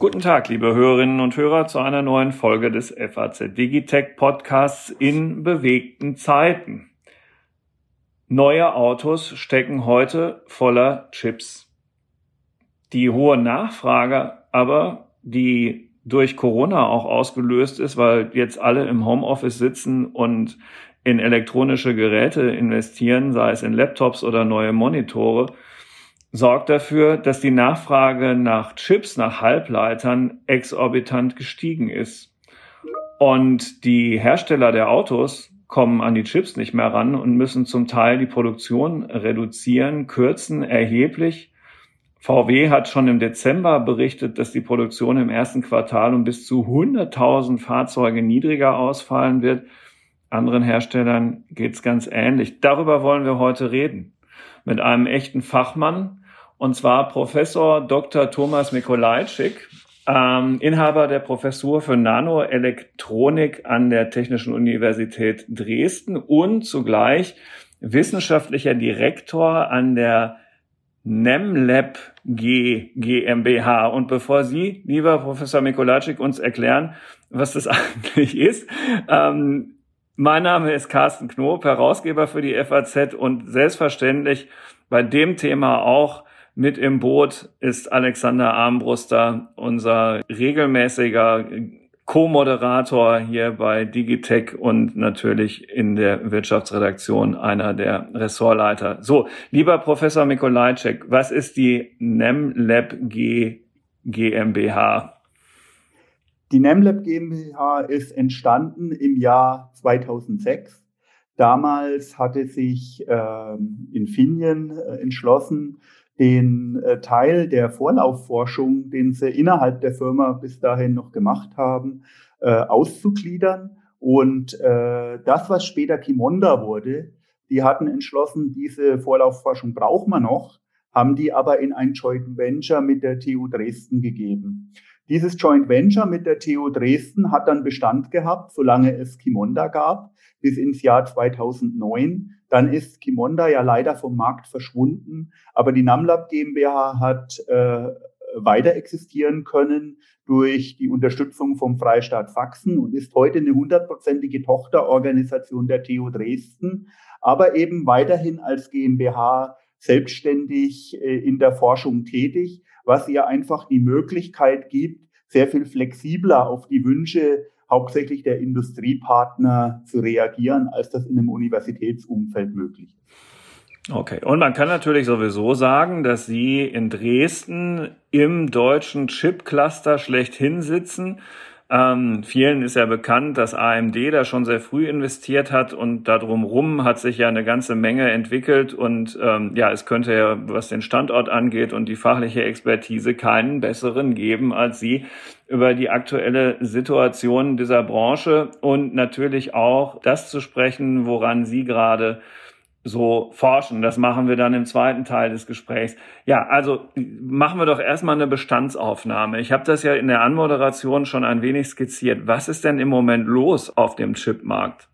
Guten Tag, liebe Hörerinnen und Hörer, zu einer neuen Folge des FAZ Digitech Podcasts in bewegten Zeiten. Neue Autos stecken heute voller Chips. Die hohe Nachfrage aber, die durch Corona auch ausgelöst ist, weil jetzt alle im Homeoffice sitzen und in elektronische Geräte investieren, sei es in Laptops oder neue Monitore, sorgt dafür, dass die Nachfrage nach Chips, nach Halbleitern exorbitant gestiegen ist. Und die Hersteller der Autos kommen an die Chips nicht mehr ran und müssen zum Teil die Produktion reduzieren, kürzen erheblich. VW hat schon im Dezember berichtet, dass die Produktion im ersten Quartal um bis zu 100.000 Fahrzeuge niedriger ausfallen wird. Anderen Herstellern geht's ganz ähnlich. Darüber wollen wir heute reden. Mit einem echten Fachmann, und zwar Professor Dr. Thomas Mikolajczyk, ähm, Inhaber der Professur für Nanoelektronik an der Technischen Universität Dresden und zugleich wissenschaftlicher Direktor an der NemLab G GmbH. Und bevor Sie, lieber Professor Mikolajczyk, uns erklären, was das eigentlich ist, ähm, mein Name ist Carsten Knob, Herausgeber für die FAZ und selbstverständlich bei dem Thema auch mit im Boot ist Alexander Armbruster, unser regelmäßiger Co-Moderator hier bei Digitech und natürlich in der Wirtschaftsredaktion einer der Ressortleiter. So, lieber Professor Mikolajczyk, was ist die NemLab G GmbH? Die NemLab GmbH ist entstanden im Jahr 2006. Damals hatte sich ähm, Infineon äh, entschlossen, den äh, Teil der Vorlaufforschung, den sie innerhalb der Firma bis dahin noch gemacht haben, äh, auszugliedern. Und äh, das, was später Kimonda wurde, die hatten entschlossen, diese Vorlaufforschung brauchen wir noch, haben die aber in ein Joint Venture mit der TU Dresden gegeben. Dieses Joint Venture mit der TU Dresden hat dann Bestand gehabt, solange es Kimonda gab, bis ins Jahr 2009. Dann ist Kimonda ja leider vom Markt verschwunden, aber die Namlab GmbH hat äh, weiter existieren können durch die Unterstützung vom Freistaat Sachsen und ist heute eine hundertprozentige Tochterorganisation der TU Dresden, aber eben weiterhin als GmbH selbstständig äh, in der Forschung tätig was ihr einfach die Möglichkeit gibt, sehr viel flexibler auf die Wünsche hauptsächlich der Industriepartner zu reagieren, als das in einem Universitätsumfeld möglich ist. Okay, und man kann natürlich sowieso sagen, dass Sie in Dresden im deutschen Chip-Cluster schlechthin sitzen ähm, vielen ist ja bekannt, dass AMD da schon sehr früh investiert hat und darum rum hat sich ja eine ganze Menge entwickelt und ähm, ja, es könnte ja, was den Standort angeht und die fachliche Expertise, keinen besseren geben als Sie über die aktuelle Situation dieser Branche und natürlich auch das zu sprechen, woran Sie gerade so forschen. Das machen wir dann im zweiten Teil des Gesprächs. Ja, also machen wir doch erstmal eine Bestandsaufnahme. Ich habe das ja in der Anmoderation schon ein wenig skizziert. Was ist denn im Moment los auf dem Chipmarkt?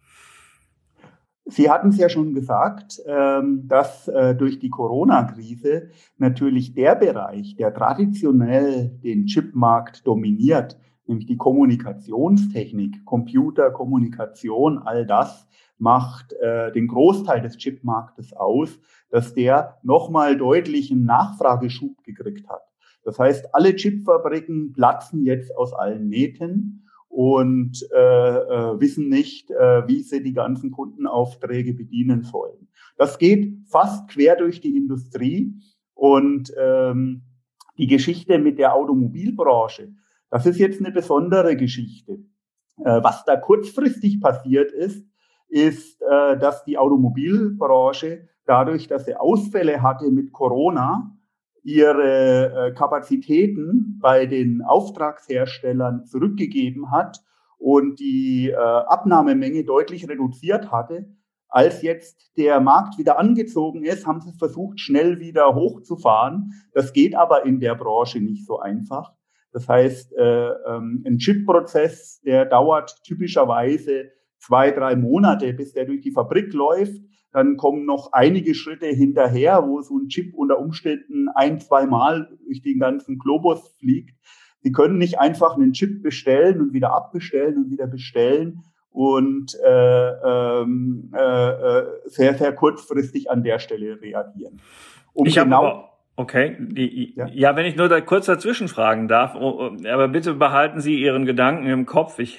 Sie hatten es ja schon gesagt, ähm, dass äh, durch die Corona-Krise natürlich der Bereich, der traditionell den Chipmarkt dominiert, nämlich die Kommunikationstechnik, Computer, Kommunikation, all das, macht äh, den Großteil des Chipmarktes aus, dass der nochmal deutlichen Nachfrageschub gekriegt hat. Das heißt, alle Chipfabriken platzen jetzt aus allen Nähten und äh, äh, wissen nicht, äh, wie sie die ganzen Kundenaufträge bedienen sollen. Das geht fast quer durch die Industrie und ähm, die Geschichte mit der Automobilbranche, das ist jetzt eine besondere Geschichte. Äh, was da kurzfristig passiert ist, ist, äh, dass die Automobilbranche dadurch, dass sie Ausfälle hatte mit Corona, ihre äh, Kapazitäten bei den Auftragsherstellern zurückgegeben hat und die Abnahmemenge deutlich reduziert hatte. Als jetzt der Markt wieder angezogen ist, haben sie versucht, schnell wieder hochzufahren. Das geht aber in der Branche nicht so einfach. Das heißt, äh, ähm, ein Chip-Prozess, der dauert typischerweise zwei, drei Monate, bis der durch die Fabrik läuft. dann kommen noch einige Schritte hinterher, wo so ein Chip unter Umständen ein, zwei Mal durch den ganzen Globus fliegt. Sie können nicht einfach einen Chip bestellen und wieder abbestellen und wieder bestellen und äh, ähm, äh, äh, sehr, sehr kurzfristig an der Stelle reagieren. Um ich genau Okay, ja. ja. wenn ich nur da kurz dazwischen fragen darf, oh, oh, aber bitte behalten Sie Ihren Gedanken im Kopf. Ich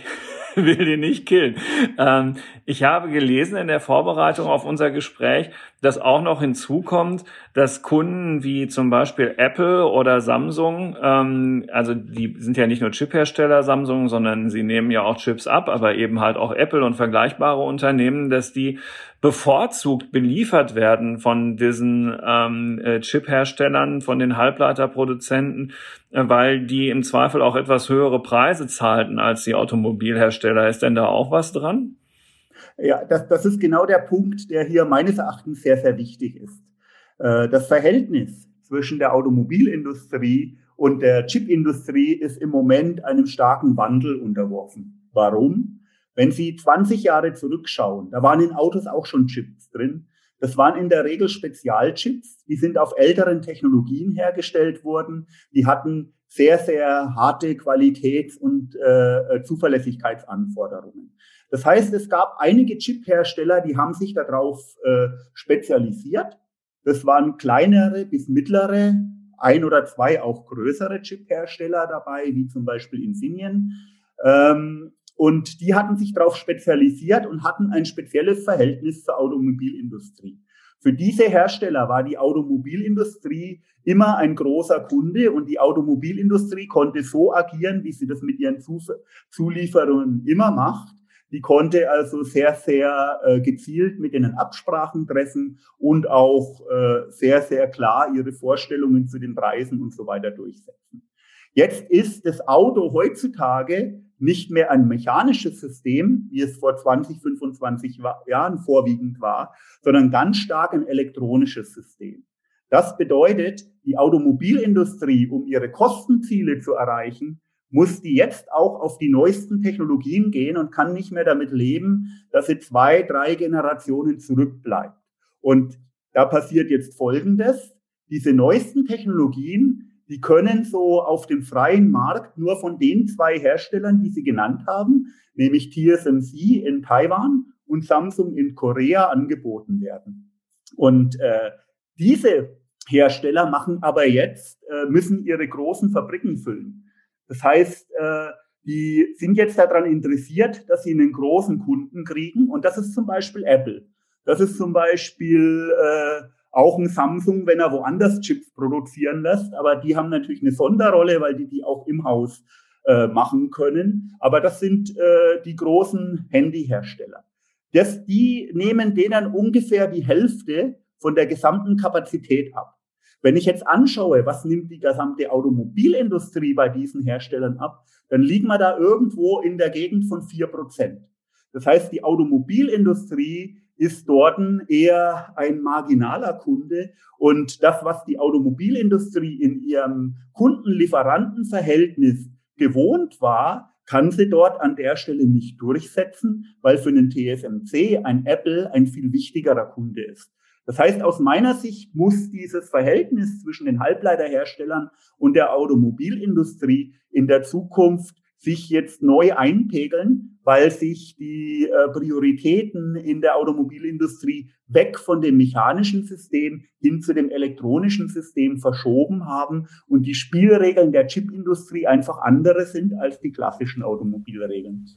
will den nicht killen. Ähm, ich habe gelesen in der Vorbereitung auf unser Gespräch, dass auch noch hinzukommt, dass Kunden wie zum Beispiel Apple oder Samsung, ähm, also die sind ja nicht nur Chiphersteller Samsung, sondern sie nehmen ja auch Chips ab, aber eben halt auch Apple und vergleichbare Unternehmen, dass die bevorzugt beliefert werden von diesen ähm, äh, Chip-Herstellern, von den Halbleiterproduzenten, weil die im Zweifel auch etwas höhere Preise zahlten als die Automobilhersteller. Ist denn da auch was dran? Ja, das, das ist genau der Punkt, der hier meines Erachtens sehr, sehr wichtig ist. Äh, das Verhältnis zwischen der Automobilindustrie und der Chipindustrie ist im Moment einem starken Wandel unterworfen. Warum? Wenn Sie 20 Jahre zurückschauen, da waren in Autos auch schon Chips drin. Das waren in der Regel Spezialchips. Die sind auf älteren Technologien hergestellt worden. Die hatten sehr, sehr harte Qualitäts- und äh, Zuverlässigkeitsanforderungen. Das heißt, es gab einige Chip-Hersteller, die haben sich darauf äh, spezialisiert. Das waren kleinere bis mittlere, ein oder zwei auch größere Chip-Hersteller dabei, wie zum Beispiel Infineon. Ähm, und die hatten sich darauf spezialisiert und hatten ein spezielles Verhältnis zur Automobilindustrie. Für diese Hersteller war die Automobilindustrie immer ein großer Kunde und die Automobilindustrie konnte so agieren, wie sie das mit ihren Zulieferungen immer macht. Die konnte also sehr, sehr äh, gezielt mit ihnen Absprachen treffen und auch äh, sehr, sehr klar ihre Vorstellungen zu den Preisen und so weiter durchsetzen. Jetzt ist das Auto heutzutage nicht mehr ein mechanisches System, wie es vor 20, 25 Jahren vorwiegend war, sondern ganz stark ein elektronisches System. Das bedeutet, die Automobilindustrie, um ihre Kostenziele zu erreichen, muss die jetzt auch auf die neuesten Technologien gehen und kann nicht mehr damit leben, dass sie zwei, drei Generationen zurückbleibt. Und da passiert jetzt Folgendes. Diese neuesten Technologien die können so auf dem freien Markt nur von den zwei Herstellern, die Sie genannt haben, nämlich TSMC in Taiwan und Samsung in Korea angeboten werden. Und äh, diese Hersteller machen aber jetzt, äh, müssen ihre großen Fabriken füllen. Das heißt, äh, die sind jetzt daran interessiert, dass sie einen großen Kunden kriegen. Und das ist zum Beispiel Apple. Das ist zum Beispiel äh, auch ein Samsung, wenn er woanders Chips produzieren lässt. Aber die haben natürlich eine Sonderrolle, weil die die auch im Haus äh, machen können. Aber das sind äh, die großen Handyhersteller. Das, die nehmen denen ungefähr die Hälfte von der gesamten Kapazität ab. Wenn ich jetzt anschaue, was nimmt die gesamte Automobilindustrie bei diesen Herstellern ab, dann liegen wir da irgendwo in der Gegend von vier Prozent. Das heißt, die Automobilindustrie ist dort eher ein marginaler Kunde. Und das, was die Automobilindustrie in ihrem Kunden-Lieferanten-Verhältnis gewohnt war, kann sie dort an der Stelle nicht durchsetzen, weil für einen TSMC ein Apple ein viel wichtigerer Kunde ist. Das heißt, aus meiner Sicht muss dieses Verhältnis zwischen den Halbleiterherstellern und der Automobilindustrie in der Zukunft sich jetzt neu einpegeln, weil sich die äh, Prioritäten in der Automobilindustrie weg von dem mechanischen System hin zu dem elektronischen System verschoben haben und die Spielregeln der Chipindustrie einfach andere sind als die klassischen Automobilregeln.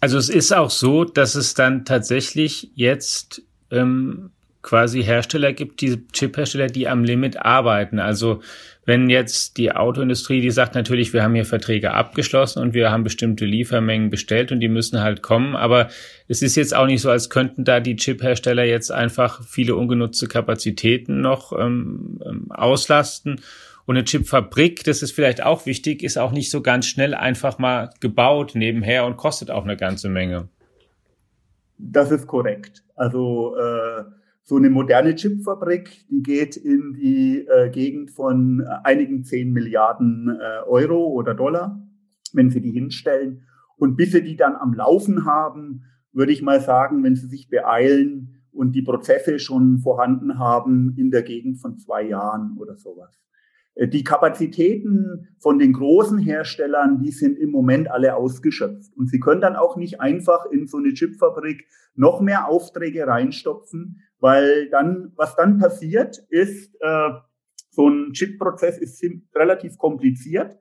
Also es ist auch so, dass es dann tatsächlich jetzt ähm, quasi Hersteller gibt, die Chip-Hersteller, die am Limit arbeiten. Also wenn jetzt die Autoindustrie, die sagt natürlich, wir haben hier Verträge abgeschlossen und wir haben bestimmte Liefermengen bestellt und die müssen halt kommen, aber es ist jetzt auch nicht so, als könnten da die Chip-Hersteller jetzt einfach viele ungenutzte Kapazitäten noch ähm, ähm auslasten. Und eine Chipfabrik, das ist vielleicht auch wichtig, ist auch nicht so ganz schnell einfach mal gebaut nebenher und kostet auch eine ganze Menge. Das ist korrekt. Also äh so eine moderne Chipfabrik, die geht in die äh, Gegend von äh, einigen zehn Milliarden äh, Euro oder Dollar, wenn Sie die hinstellen. Und bis Sie die dann am Laufen haben, würde ich mal sagen, wenn Sie sich beeilen, und die Prozesse schon vorhanden haben in der Gegend von zwei Jahren oder sowas. Äh, die Kapazitäten von den großen Herstellern, die sind im Moment alle ausgeschöpft. Und sie können dann auch nicht einfach in so eine Chipfabrik noch mehr Aufträge reinstopfen, weil dann, was dann passiert, ist, äh, so ein Chip-Prozess ist relativ kompliziert.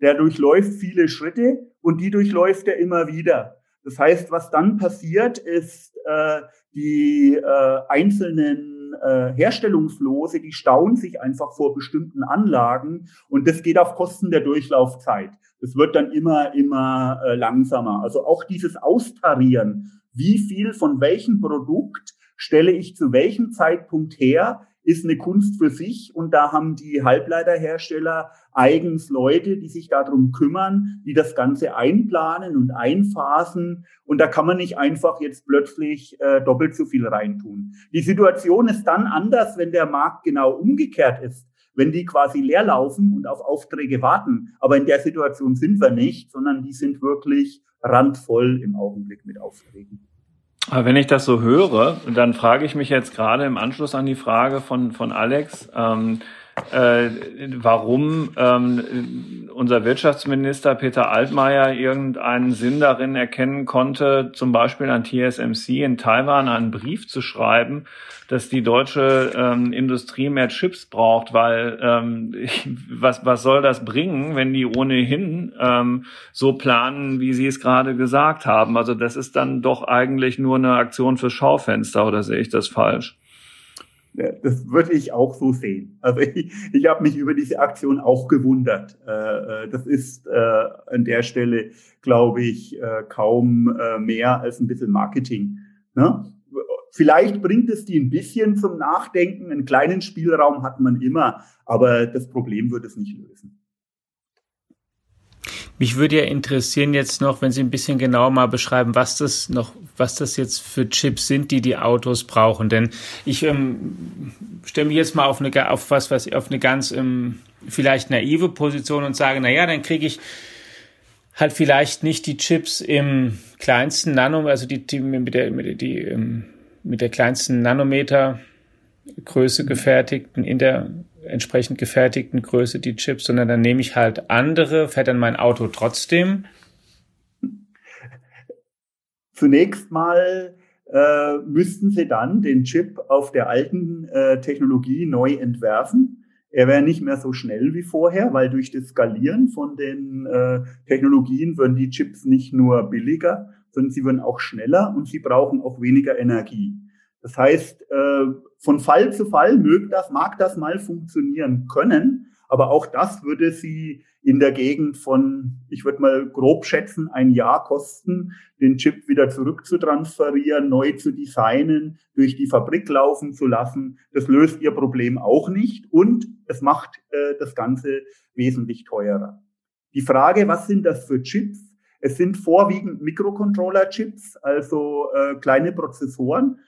Der durchläuft viele Schritte und die durchläuft er immer wieder. Das heißt, was dann passiert, ist, äh, die äh, einzelnen äh, Herstellungslose, die stauen sich einfach vor bestimmten Anlagen und das geht auf Kosten der Durchlaufzeit. Das wird dann immer, immer äh, langsamer. Also auch dieses Austarieren, wie viel von welchem Produkt stelle ich zu welchem Zeitpunkt her, ist eine Kunst für sich und da haben die Halbleiterhersteller eigens Leute, die sich darum kümmern, die das Ganze einplanen und einphasen und da kann man nicht einfach jetzt plötzlich äh, doppelt so viel reintun. Die Situation ist dann anders, wenn der Markt genau umgekehrt ist, wenn die quasi leer laufen und auf Aufträge warten. Aber in der Situation sind wir nicht, sondern die sind wirklich randvoll im Augenblick mit Aufträgen. Aber wenn ich das so höre, dann frage ich mich jetzt gerade im Anschluss an die Frage von, von Alex, ähm, äh, warum ähm, unser Wirtschaftsminister Peter Altmaier irgendeinen Sinn darin erkennen konnte, zum Beispiel an TSMC in Taiwan einen Brief zu schreiben, dass die deutsche ähm, Industrie mehr Chips braucht, weil ähm, was, was soll das bringen, wenn die ohnehin ähm, so planen, wie Sie es gerade gesagt haben? Also das ist dann doch eigentlich nur eine Aktion für Schaufenster oder sehe ich das falsch? Das würde ich auch so sehen. Also ich, ich habe mich über diese Aktion auch gewundert. Äh, äh, das ist äh, an der Stelle, glaube ich, kaum mehr als ein bisschen Marketing. Ne? Vielleicht bringt es die ein bisschen zum Nachdenken. Einen kleinen Spielraum hat man immer, aber das Problem wird es nicht lösen. Mich würde ja interessieren jetzt noch, wenn Sie ein bisschen genauer mal beschreiben, was das noch, was das jetzt für Chips sind, die die Autos brauchen. Denn ich ähm, stelle mich jetzt mal auf eine, auf was, was auf eine ganz ähm, vielleicht naive Position und sage, na ja, dann kriege ich halt vielleicht nicht die Chips im kleinsten Nano, also die, die mit der, mit der, die, ähm, mit der kleinsten Nanometer Größe gefertigten in der entsprechend gefertigten Größe die Chips, sondern dann nehme ich halt andere, fährt dann mein Auto trotzdem? Zunächst mal äh, müssten Sie dann den Chip auf der alten äh, Technologie neu entwerfen. Er wäre nicht mehr so schnell wie vorher, weil durch das Skalieren von den äh, Technologien würden die Chips nicht nur billiger, sondern sie würden auch schneller und sie brauchen auch weniger Energie. Das heißt, äh, von Fall zu Fall mög das, mag das mal funktionieren können, aber auch das würde sie in der Gegend von, ich würde mal grob schätzen, ein Jahr kosten, den Chip wieder zurückzutransferieren, neu zu designen, durch die Fabrik laufen zu lassen. Das löst ihr Problem auch nicht und es macht äh, das Ganze wesentlich teurer. Die Frage, was sind das für Chips? Es sind vorwiegend Mikrocontroller-Chips, also äh, kleine Prozessoren,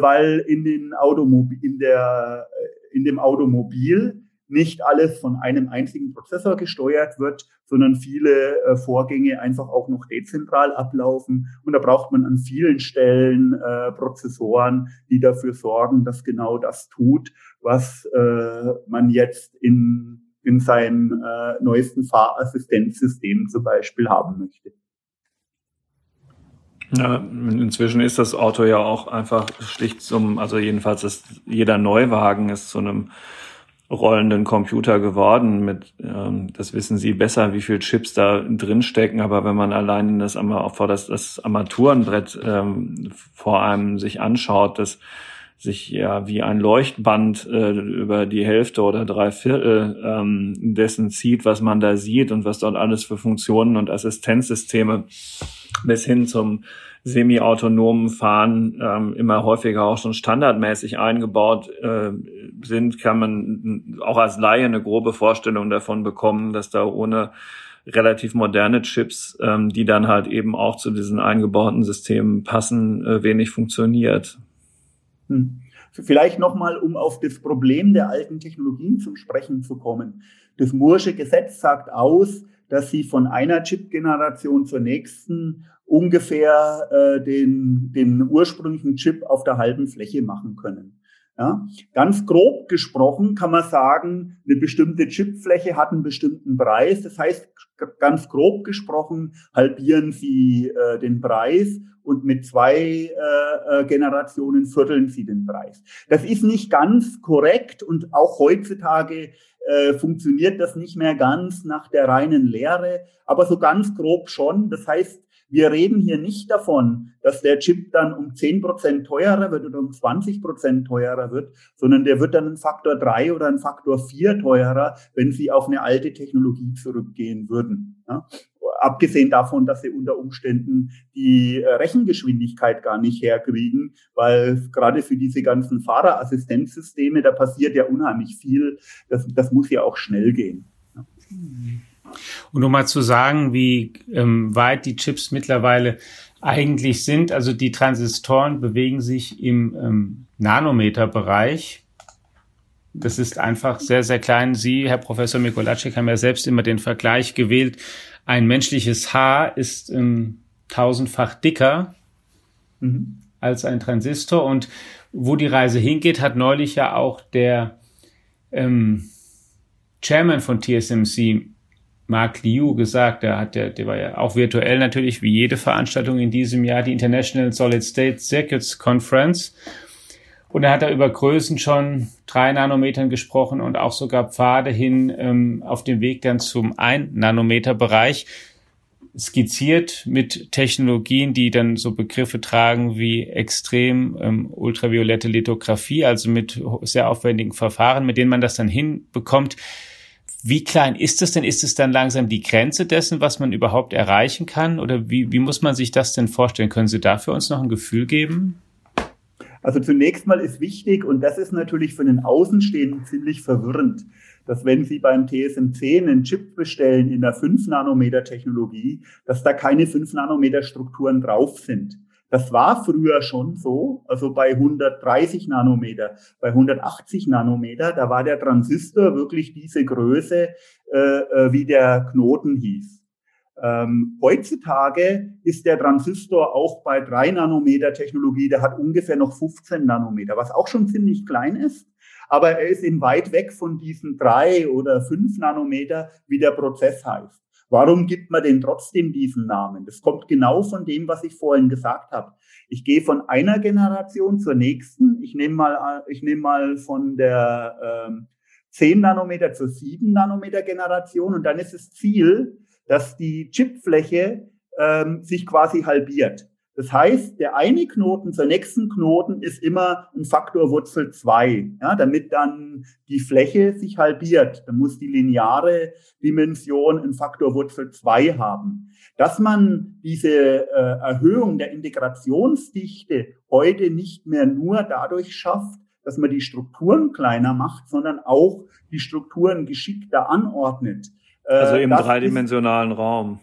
weil in, den Automobil, in, der, äh, in dem Automobil nicht alles von einem einzigen Prozessor gesteuert wird, sondern viele äh, Vorgänge einfach auch noch dezentral ablaufen. Und da braucht man an vielen Stellen äh, Prozessoren, die dafür sorgen, dass genau das tut, was äh, man jetzt in, in seinem äh, neuesten Fahrassistenzsystem zum Beispiel haben möchte. Ja, inzwischen ist das Auto ja auch einfach schlicht zum, also jedenfalls ist jeder Neuwagen ist zu einem rollenden Computer geworden. Mit, ähm, das wissen Sie besser, wie viel Chips da drin stecken. Aber wenn man allein das, das, das Armaturenbrett ähm, vor einem sich anschaut, das sich ja wie ein Leuchtband äh, über die Hälfte oder drei Viertel ähm, dessen zieht, was man da sieht und was dort alles für Funktionen und Assistenzsysteme bis hin zum semi-autonomen Fahren ähm, immer häufiger auch schon standardmäßig eingebaut äh, sind, kann man auch als Laie eine grobe Vorstellung davon bekommen, dass da ohne relativ moderne Chips, ähm, die dann halt eben auch zu diesen eingebauten Systemen passen, äh, wenig funktioniert. Hm. Vielleicht nochmal, um auf das Problem der alten Technologien zum Sprechen zu kommen. Das Moore'sche Gesetz sagt aus, dass sie von einer Chip-Generation zur nächsten ungefähr äh, den, den ursprünglichen Chip auf der halben Fläche machen können. Ja, ganz grob gesprochen kann man sagen, eine bestimmte Chipfläche hat einen bestimmten Preis. Das heißt, ganz grob gesprochen halbieren sie äh, den Preis und mit zwei äh, äh, Generationen vierteln sie den Preis. Das ist nicht ganz korrekt und auch heutzutage äh, funktioniert das nicht mehr ganz nach der reinen Lehre, aber so ganz grob schon. Das heißt, wir reden hier nicht davon, dass der Chip dann um 10 Prozent teurer wird oder um 20 Prozent teurer wird, sondern der wird dann ein Faktor drei oder ein Faktor vier teurer, wenn Sie auf eine alte Technologie zurückgehen würden. Ja? Abgesehen davon, dass Sie unter Umständen die äh, Rechengeschwindigkeit gar nicht herkriegen, weil gerade für diese ganzen Fahrerassistenzsysteme, da passiert ja unheimlich viel. Das, das muss ja auch schnell gehen. Ja. Und um mal zu sagen, wie ähm, weit die Chips mittlerweile eigentlich sind, also die Transistoren bewegen sich im ähm, Nanometerbereich. Das ist einfach sehr, sehr klein. Sie, Herr Professor Mikolacek, haben ja selbst immer den Vergleich gewählt. Ein menschliches Haar ist ähm, tausendfach dicker mhm. als ein Transistor. Und wo die Reise hingeht, hat neulich ja auch der ähm, Chairman von TSMC Mark Liu gesagt, der hat der, der war ja auch virtuell natürlich wie jede Veranstaltung in diesem Jahr die International Solid State Circuits Conference. Und er hat da über Größen schon drei Nanometern gesprochen und auch sogar Pfade hin ähm, auf dem Weg dann zum ein Nanometer Bereich skizziert mit Technologien, die dann so Begriffe tragen wie extrem ähm, ultraviolette Lithografie, also mit sehr aufwendigen Verfahren, mit denen man das dann hinbekommt, wie klein ist es denn? Ist es dann langsam die Grenze dessen, was man überhaupt erreichen kann? Oder wie, wie muss man sich das denn vorstellen? Können Sie dafür uns noch ein Gefühl geben? Also zunächst mal ist wichtig, und das ist natürlich für den Außenstehenden ziemlich verwirrend, dass wenn Sie beim TSMC einen Chip bestellen in der 5-Nanometer-Technologie, dass da keine 5-Nanometer-Strukturen drauf sind. Das war früher schon so, also bei 130 Nanometer, bei 180 Nanometer, da war der Transistor wirklich diese Größe, äh, äh, wie der Knoten hieß. Ähm, heutzutage ist der Transistor auch bei 3 Nanometer Technologie, der hat ungefähr noch 15 Nanometer, was auch schon ziemlich klein ist. Aber er ist eben weit weg von diesen 3 oder 5 Nanometer, wie der Prozess heißt. Warum gibt man denn trotzdem diesen Namen? Das kommt genau von dem, was ich vorhin gesagt habe. Ich gehe von einer Generation zur nächsten. Ich nehme mal, ich nehme mal von der ähm, 10 Nanometer zur 7 Nanometer Generation und dann ist das Ziel, dass die Chipfläche ähm, sich quasi halbiert. Das heißt, der eine Knoten zur nächsten Knoten ist immer ein Faktor Wurzel zwei, ja, damit dann die Fläche sich halbiert. Dann muss die lineare Dimension ein Faktor Wurzel zwei haben. Dass man diese äh, Erhöhung der Integrationsdichte heute nicht mehr nur dadurch schafft, dass man die Strukturen kleiner macht, sondern auch die Strukturen geschickter anordnet. Äh, also im dreidimensionalen Raum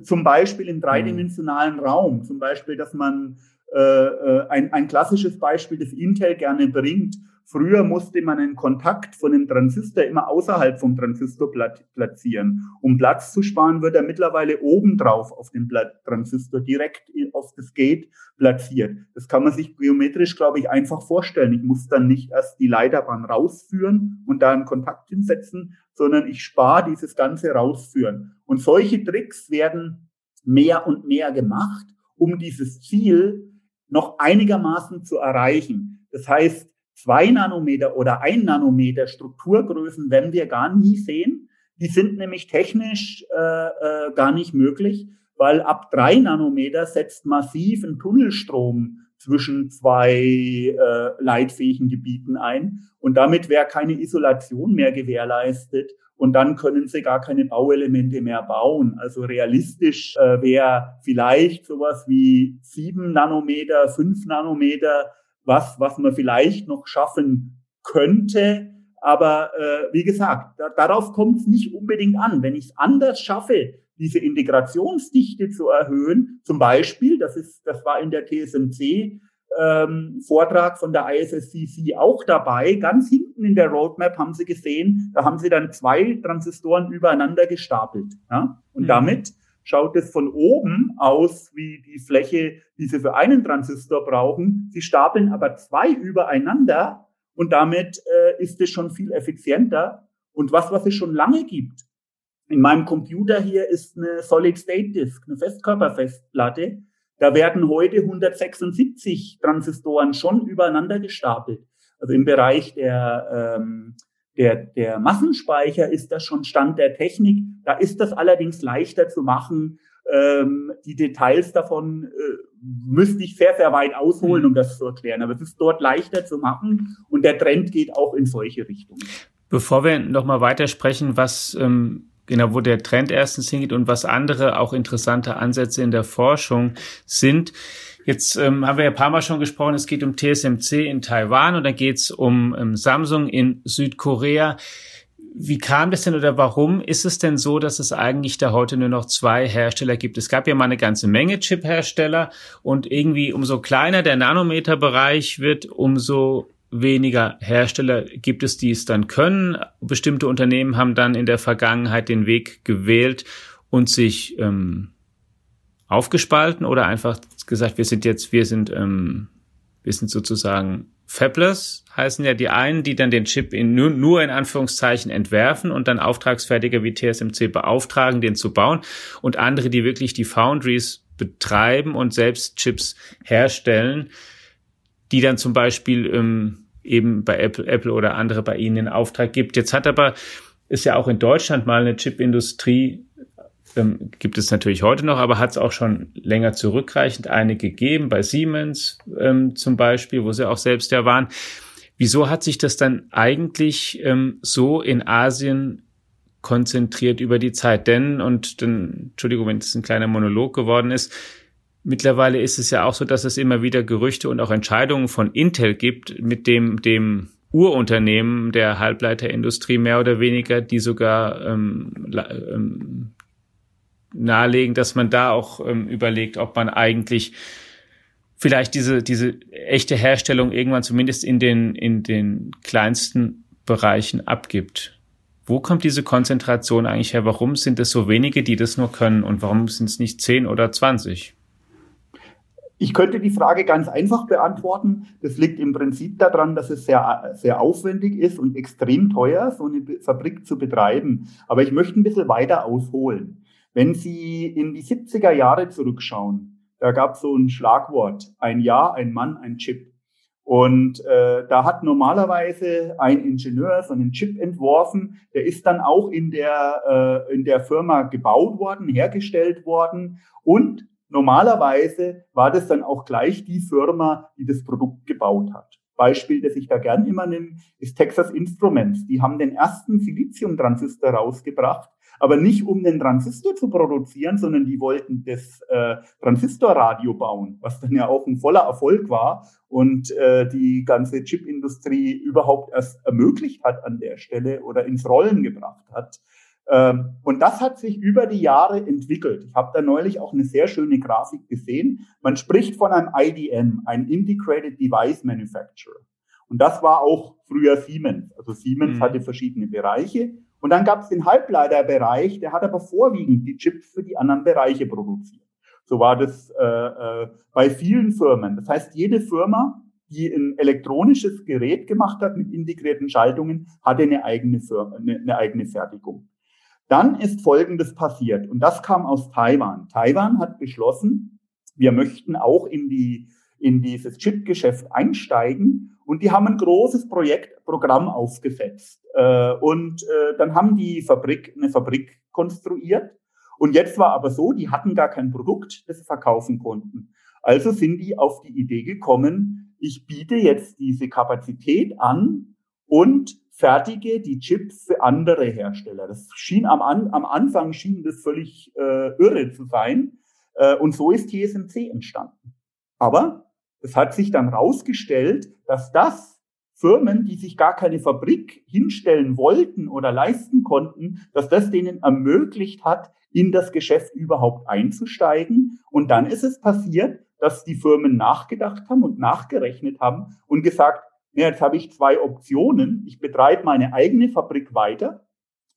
zum Beispiel im dreidimensionalen mhm. Raum, zum Beispiel, dass man äh, äh, ein, ein klassisches Beispiel, das Intel gerne bringt. Früher musste man einen Kontakt von einem Transistor immer außerhalb vom Transistor platzieren. Um Platz zu sparen, wird er mittlerweile obendrauf auf dem Transistor direkt auf das Gate platziert. Das kann man sich geometrisch, glaube ich, einfach vorstellen. Ich muss dann nicht erst die Leiterbahn rausführen und da einen Kontakt hinsetzen, sondern ich spare dieses ganze Rausführen. Und solche Tricks werden mehr und mehr gemacht, um dieses Ziel noch einigermaßen zu erreichen. Das heißt, zwei Nanometer oder ein Nanometer Strukturgrößen werden wir gar nie sehen. Die sind nämlich technisch äh, äh, gar nicht möglich, weil ab drei Nanometer setzt massiv ein Tunnelstrom zwischen zwei äh, leitfähigen Gebieten ein und damit wäre keine Isolation mehr gewährleistet und dann können sie gar keine Bauelemente mehr bauen. Also realistisch äh, wäre vielleicht sowas wie sieben Nanometer, fünf Nanometer, was, was man vielleicht noch schaffen könnte. Aber äh, wie gesagt, da, darauf kommt es nicht unbedingt an. Wenn ich es anders schaffe, diese Integrationsdichte zu erhöhen, zum Beispiel, das ist, das war in der TSMC ähm, Vortrag von der ISSCC auch dabei. Ganz hinten in der Roadmap haben sie gesehen, da haben sie dann zwei Transistoren übereinander gestapelt. Ja? Und mhm. damit schaut es von oben aus wie die Fläche, die sie für einen Transistor brauchen. Sie stapeln aber zwei übereinander und damit äh, ist es schon viel effizienter. Und was, was es schon lange gibt, in meinem Computer hier ist eine Solid-State-Disk, eine Festkörperfestplatte. Da werden heute 176 Transistoren schon übereinander gestapelt. Also im Bereich der, ähm, der, der Massenspeicher ist das schon Stand der Technik. Da ist das allerdings leichter zu machen. Ähm, die Details davon äh, müsste ich sehr, sehr weit ausholen, um das zu erklären. Aber es ist dort leichter zu machen und der Trend geht auch in solche Richtungen. Bevor wir nochmal weitersprechen, was ähm, genau, wo der Trend erstens hingeht und was andere auch interessante Ansätze in der Forschung sind. Jetzt ähm, haben wir ja ein paar Mal schon gesprochen, es geht um TSMC in Taiwan und dann geht es um ähm, Samsung in Südkorea. Wie kam das denn oder warum ist es denn so, dass es eigentlich da heute nur noch zwei Hersteller gibt? Es gab ja mal eine ganze Menge Chip-Hersteller und irgendwie umso kleiner der Nanometerbereich wird, umso weniger Hersteller gibt es, die es dann können. Bestimmte Unternehmen haben dann in der Vergangenheit den Weg gewählt und sich ähm, aufgespalten oder einfach gesagt, wir sind jetzt, wir sind, ähm, wir sind sozusagen Fabless heißen ja die einen, die dann den Chip in, nur, nur in Anführungszeichen entwerfen und dann Auftragsfertiger wie TSMC beauftragen, den zu bauen und andere, die wirklich die Foundries betreiben und selbst Chips herstellen, die dann zum Beispiel ähm, eben bei Apple, Apple oder andere bei ihnen in Auftrag gibt. Jetzt hat aber, ist ja auch in Deutschland mal eine Chipindustrie, ähm, gibt es natürlich heute noch, aber hat es auch schon länger zurückreichend eine gegeben, bei Siemens ähm, zum Beispiel, wo sie auch selbst ja waren. Wieso hat sich das dann eigentlich ähm, so in Asien konzentriert über die Zeit? Denn, und dann, Entschuldigung, wenn es ein kleiner Monolog geworden ist, Mittlerweile ist es ja auch so, dass es immer wieder Gerüchte und auch Entscheidungen von Intel gibt, mit dem, dem Urunternehmen der Halbleiterindustrie mehr oder weniger, die sogar ähm, ähm, nahelegen, dass man da auch ähm, überlegt, ob man eigentlich vielleicht diese, diese echte Herstellung irgendwann zumindest in den, in den kleinsten Bereichen abgibt. Wo kommt diese Konzentration eigentlich her? Warum sind es so wenige, die das nur können und warum sind es nicht zehn oder zwanzig? Ich könnte die Frage ganz einfach beantworten. Das liegt im Prinzip daran, dass es sehr, sehr aufwendig ist und extrem teuer, so eine Fabrik zu betreiben. Aber ich möchte ein bisschen weiter ausholen. Wenn Sie in die 70er Jahre zurückschauen, da gab es so ein Schlagwort, ein Jahr, ein Mann, ein Chip. Und äh, da hat normalerweise ein Ingenieur so einen Chip entworfen, der ist dann auch in der, äh, in der Firma gebaut worden, hergestellt worden und Normalerweise war das dann auch gleich die Firma, die das Produkt gebaut hat. Beispiel, das ich da gern immer nehme, ist Texas Instruments. Die haben den ersten Siliziumtransistor rausgebracht, aber nicht um den Transistor zu produzieren, sondern die wollten das äh, Transistorradio bauen, was dann ja auch ein voller Erfolg war und äh, die ganze Chipindustrie überhaupt erst ermöglicht hat an der Stelle oder ins Rollen gebracht hat. Ähm, und das hat sich über die Jahre entwickelt. Ich habe da neulich auch eine sehr schöne Grafik gesehen. Man spricht von einem IDM, ein Integrated Device Manufacturer. Und das war auch früher Siemens. Also Siemens mhm. hatte verschiedene Bereiche. Und dann gab es den Halbleiterbereich, der hat aber vorwiegend die Chips für die anderen Bereiche produziert. So war das äh, äh, bei vielen Firmen. Das heißt, jede Firma, die ein elektronisches Gerät gemacht hat mit integrierten Schaltungen, hatte eine eigene, Firma, eine, eine eigene Fertigung. Dann ist Folgendes passiert und das kam aus Taiwan. Taiwan hat beschlossen, wir möchten auch in, die, in dieses Chip-Geschäft einsteigen und die haben ein großes Projekt, Programm aufgesetzt. Äh, und äh, dann haben die Fabrik eine Fabrik konstruiert. Und jetzt war aber so, die hatten gar kein Produkt, das sie verkaufen konnten. Also sind die auf die Idee gekommen, ich biete jetzt diese Kapazität an und fertige die Chips für andere Hersteller. Das schien am, am Anfang schien das völlig äh, irre zu sein. Äh, und so ist TSMC entstanden. Aber es hat sich dann rausgestellt, dass das Firmen, die sich gar keine Fabrik hinstellen wollten oder leisten konnten, dass das denen ermöglicht hat, in das Geschäft überhaupt einzusteigen. Und dann ist es passiert, dass die Firmen nachgedacht haben und nachgerechnet haben und gesagt, ja, jetzt habe ich zwei Optionen. Ich betreibe meine eigene Fabrik weiter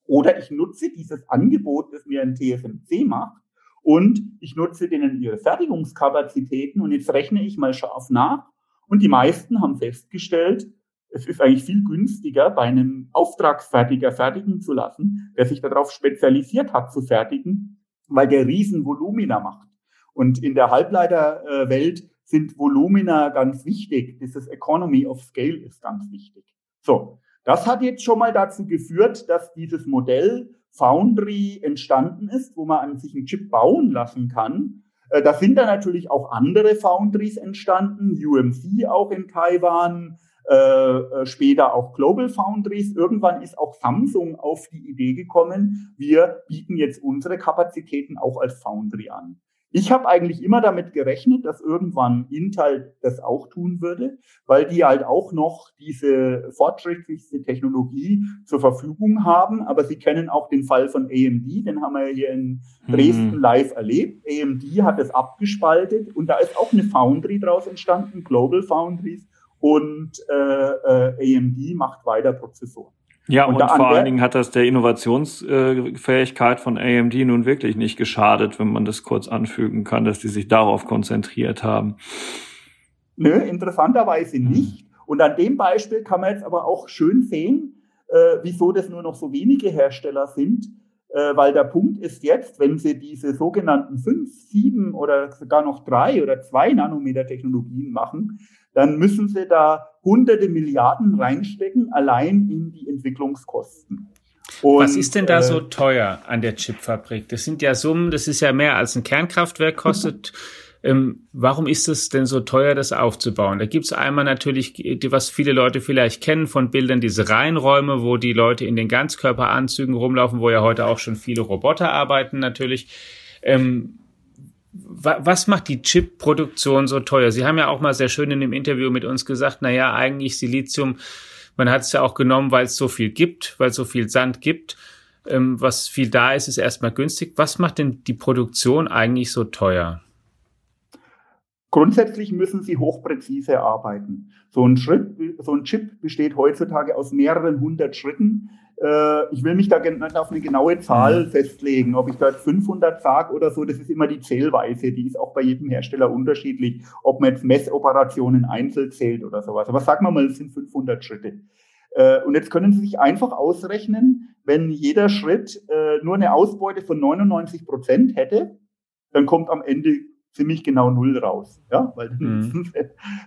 oder ich nutze dieses Angebot, das mir ein TSMC macht und ich nutze denen ihre Fertigungskapazitäten und jetzt rechne ich mal scharf nach. Und die meisten haben festgestellt, es ist eigentlich viel günstiger, bei einem Auftragsfertiger fertigen zu lassen, der sich darauf spezialisiert hat zu fertigen, weil der Riesenvolumina macht. Und in der Halbleiterwelt sind Volumina ganz wichtig. Dieses Economy of Scale ist ganz wichtig. So, das hat jetzt schon mal dazu geführt, dass dieses Modell Foundry entstanden ist, wo man an sich einen Chip bauen lassen kann. Äh, da sind dann natürlich auch andere Foundries entstanden, UMC auch in Taiwan, äh, äh, später auch Global Foundries. Irgendwann ist auch Samsung auf die Idee gekommen, wir bieten jetzt unsere Kapazitäten auch als Foundry an. Ich habe eigentlich immer damit gerechnet, dass irgendwann Intel das auch tun würde, weil die halt auch noch diese fortschrittlichste Technologie zur Verfügung haben. Aber sie kennen auch den Fall von AMD, den haben wir hier in Dresden hm. live erlebt. AMD hat es abgespaltet und da ist auch eine Foundry draus entstanden, Global Foundries. Und äh, äh, AMD macht weiter Prozessoren. Ja, und, und vor allen Dingen hat das der Innovationsfähigkeit von AMD nun wirklich nicht geschadet, wenn man das kurz anfügen kann, dass die sich darauf konzentriert haben. Nö, interessanterweise hm. nicht. Und an dem Beispiel kann man jetzt aber auch schön sehen, äh, wieso das nur noch so wenige Hersteller sind. Äh, weil der Punkt ist jetzt, wenn Sie diese sogenannten fünf, sieben oder sogar noch drei oder zwei Nanometer Technologien machen, dann müssen Sie da hunderte Milliarden reinstecken, allein in die Entwicklungskosten. Und, Was ist denn da äh, so teuer an der Chipfabrik? Das sind ja Summen, das ist ja mehr als ein Kernkraftwerk kostet. ähm, warum ist es denn so teuer, das aufzubauen? Da gibt es einmal natürlich, was viele Leute vielleicht kennen von Bildern, diese Reihenräume, wo die Leute in den Ganzkörperanzügen rumlaufen, wo ja heute auch schon viele Roboter arbeiten natürlich. Ähm, was macht die Chip-Produktion so teuer? Sie haben ja auch mal sehr schön in dem Interview mit uns gesagt, na ja, eigentlich Silizium, man hat es ja auch genommen, weil es so viel gibt, weil es so viel Sand gibt. Ähm, was viel da ist, ist erstmal günstig. Was macht denn die Produktion eigentlich so teuer? Grundsätzlich müssen sie hochpräzise arbeiten. So ein Schritt, so ein Chip besteht heutzutage aus mehreren hundert Schritten. Äh, ich will mich da nicht auf eine genaue Zahl mhm. festlegen, ob ich da jetzt 500 sage oder so, das ist immer die Zählweise, die ist auch bei jedem Hersteller unterschiedlich, ob man jetzt Messoperationen einzeln zählt oder sowas. Aber sagen wir mal, es sind 500 Schritte. Äh, und jetzt können Sie sich einfach ausrechnen, wenn jeder Schritt äh, nur eine Ausbeute von 99 Prozent hätte, dann kommt am Ende ziemlich genau null raus. Ja, weil dann mhm. müssen sie,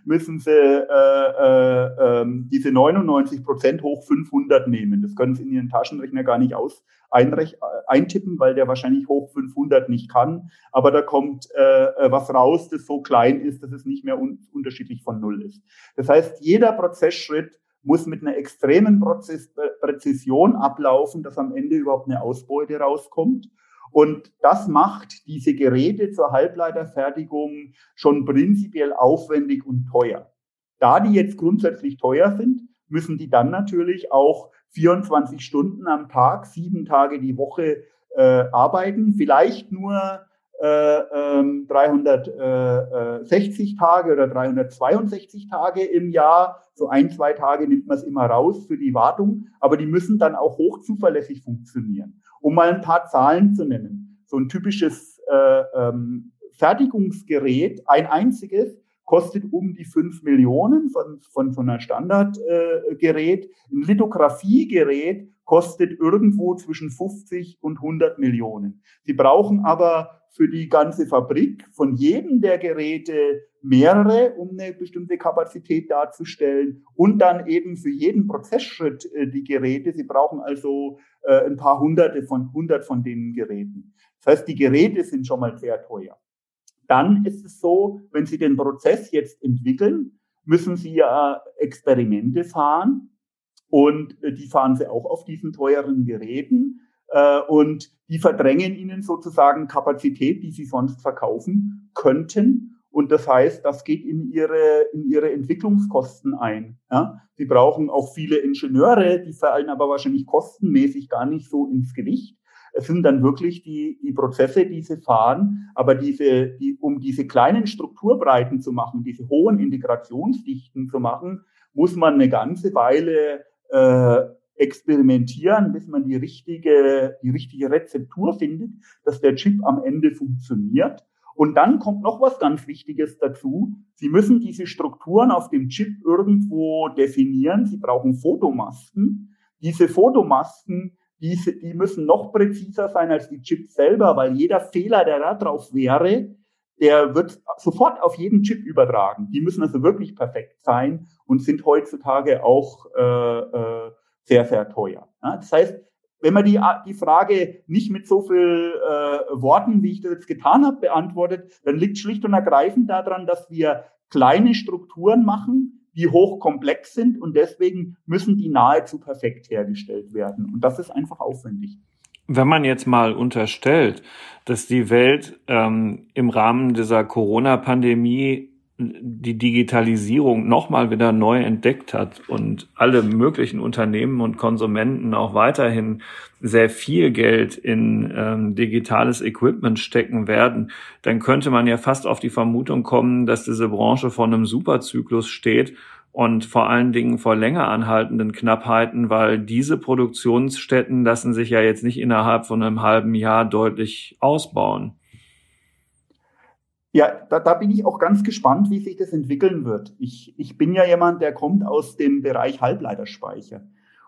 müssen sie äh, äh, äh, diese 99 Prozent hoch 500 nehmen. Das können sie in ihren Taschenrechner gar nicht aus äh, eintippen, weil der wahrscheinlich hoch 500 nicht kann. Aber da kommt äh, äh, was raus, das so klein ist, dass es nicht mehr un unterschiedlich von null ist. Das heißt, jeder Prozessschritt muss mit einer extremen Prozess Präzision ablaufen, dass am Ende überhaupt eine Ausbeute rauskommt. Und das macht diese Geräte zur Halbleiterfertigung schon prinzipiell aufwendig und teuer. Da die jetzt grundsätzlich teuer sind, müssen die dann natürlich auch 24 Stunden am Tag, sieben Tage die Woche äh, arbeiten, vielleicht nur äh, äh, 360 Tage oder 362 Tage im Jahr. So ein, zwei Tage nimmt man es immer raus für die Wartung, aber die müssen dann auch hochzuverlässig funktionieren. Um mal ein paar Zahlen zu nennen. So ein typisches äh, ähm, Fertigungsgerät, ein einziges, kostet um die fünf Millionen von, von so einer Standardgerät. Äh, ein Lithografiegerät kostet irgendwo zwischen 50 und 100 Millionen. Sie brauchen aber für die ganze Fabrik von jedem der Geräte mehrere, um eine bestimmte Kapazität darzustellen und dann eben für jeden Prozessschritt äh, die Geräte. Sie brauchen also äh, ein paar hunderte von hundert von den Geräten. Das heißt, die Geräte sind schon mal sehr teuer. Dann ist es so, wenn Sie den Prozess jetzt entwickeln, müssen Sie ja Experimente fahren und äh, die fahren Sie auch auf diesen teuren Geräten äh, und die verdrängen Ihnen sozusagen Kapazität, die Sie sonst verkaufen könnten. Und das heißt, das geht in ihre, in ihre Entwicklungskosten ein. Ja? Sie brauchen auch viele Ingenieure, die fallen aber wahrscheinlich kostenmäßig gar nicht so ins Gewicht. Es sind dann wirklich die, die Prozesse, die sie fahren, aber diese, die, um diese kleinen Strukturbreiten zu machen, diese hohen Integrationsdichten zu machen, muss man eine ganze Weile äh, experimentieren, bis man die richtige, die richtige Rezeptur findet, dass der Chip am Ende funktioniert. Und dann kommt noch was ganz Wichtiges dazu. Sie müssen diese Strukturen auf dem Chip irgendwo definieren. Sie brauchen Fotomasken. Diese Fotomasken, diese, die müssen noch präziser sein als die Chips selber, weil jeder Fehler, der da drauf wäre, der wird sofort auf jeden Chip übertragen. Die müssen also wirklich perfekt sein und sind heutzutage auch äh, äh, sehr, sehr teuer. Ja, das heißt, wenn man die, die Frage nicht mit so viel äh, Worten, wie ich das jetzt getan habe, beantwortet, dann liegt schlicht und ergreifend daran, dass wir kleine Strukturen machen, die hochkomplex sind und deswegen müssen die nahezu perfekt hergestellt werden. Und das ist einfach aufwendig. Wenn man jetzt mal unterstellt, dass die Welt ähm, im Rahmen dieser Corona-Pandemie die Digitalisierung nochmal wieder neu entdeckt hat und alle möglichen Unternehmen und Konsumenten auch weiterhin sehr viel Geld in ähm, digitales Equipment stecken werden, dann könnte man ja fast auf die Vermutung kommen, dass diese Branche vor einem Superzyklus steht und vor allen Dingen vor länger anhaltenden Knappheiten, weil diese Produktionsstätten lassen sich ja jetzt nicht innerhalb von einem halben Jahr deutlich ausbauen. Ja, da, da bin ich auch ganz gespannt, wie sich das entwickeln wird. Ich, ich bin ja jemand, der kommt aus dem Bereich Halbleiterspeicher.